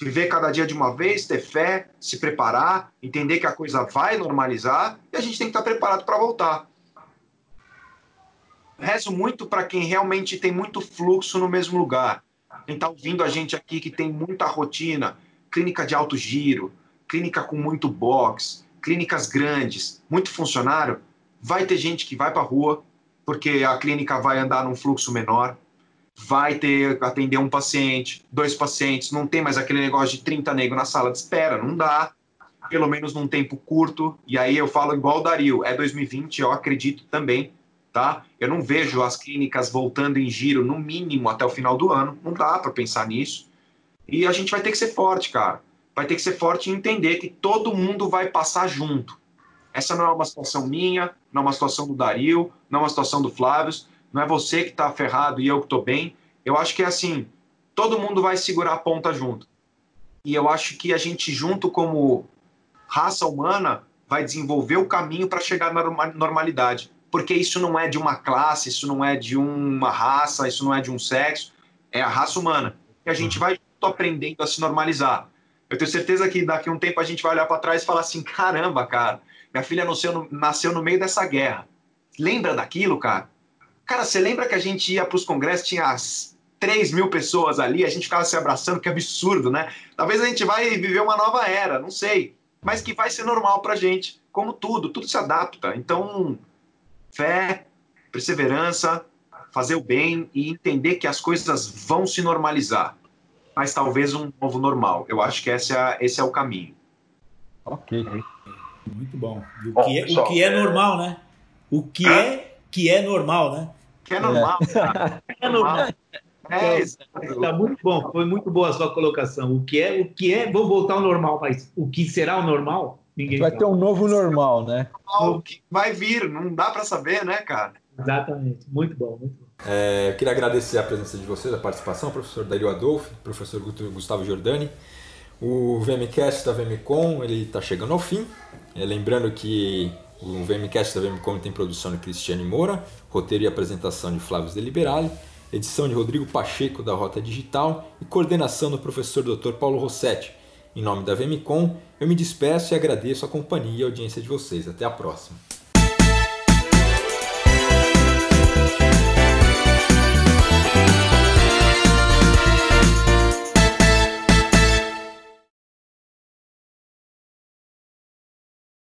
viver cada dia de uma vez, ter fé, se preparar, entender que a coisa vai normalizar e a gente tem que estar preparado para voltar. rezo muito para quem realmente tem muito fluxo no mesmo lugar. Quem está ouvindo a gente aqui que tem muita rotina, clínica de alto giro, clínica com muito box, clínicas grandes, muito funcionário, vai ter gente que vai para a rua, porque a clínica vai andar num fluxo menor, vai ter atender um paciente, dois pacientes, não tem mais aquele negócio de 30 negros na sala de espera, não dá, pelo menos num tempo curto. E aí eu falo igual o Dario, é 2020, eu acredito também, tá? Eu não vejo as clínicas voltando em giro no mínimo até o final do ano, não dá para pensar nisso. E a gente vai ter que ser forte, cara. Vai ter que ser forte e entender que todo mundo vai passar junto. Essa não é uma situação minha, não é uma situação do Dario, não é uma situação do Flávio, não é você que está ferrado e eu que estou bem. Eu acho que é assim, todo mundo vai segurar a ponta junto. E eu acho que a gente junto como raça humana vai desenvolver o caminho para chegar na normalidade. Porque isso não é de uma classe, isso não é de uma raça, isso não é de um sexo, é a raça humana. E a gente vai aprendendo a se normalizar. Eu tenho certeza que daqui a um tempo a gente vai olhar para trás e falar assim: caramba, cara, minha filha nasceu no, nasceu no meio dessa guerra. Lembra daquilo, cara? Cara, você lembra que a gente ia para os congressos, tinha as 3 mil pessoas ali, a gente ficava se abraçando, que absurdo, né? Talvez a gente vai viver uma nova era, não sei. Mas que vai ser normal para a gente. Como tudo, tudo se adapta. Então, fé, perseverança, fazer o bem e entender que as coisas vão se normalizar. Mas talvez um novo normal. Eu acho que esse é, esse é o caminho. Ok. Muito bom. E o, bom, que, é, o que é normal, né? O que é que é normal, né? Que é normal. É, é normal. É, Está muito bom, foi muito boa a sua colocação. O que é, o que é, vou voltar ao normal, mas o que será o normal? Ninguém vai sabe. ter um novo normal, né? O que vai vir, não dá para saber, né, cara? Exatamente, muito bom, muito bom. É, queria agradecer a presença de vocês, a participação, professor Dario Adolfo, professor Gustavo Giordani. O VMcast da VMcom ele está chegando ao fim. É, lembrando que o VMcast da VMcom tem produção de Cristiane Moura, roteiro e apresentação de Flávio Deliberale, edição de Rodrigo Pacheco da Rota Digital e coordenação do professor Dr. Paulo Rossetti. Em nome da VMcom, eu me despeço e agradeço a companhia e a audiência de vocês. Até a próxima.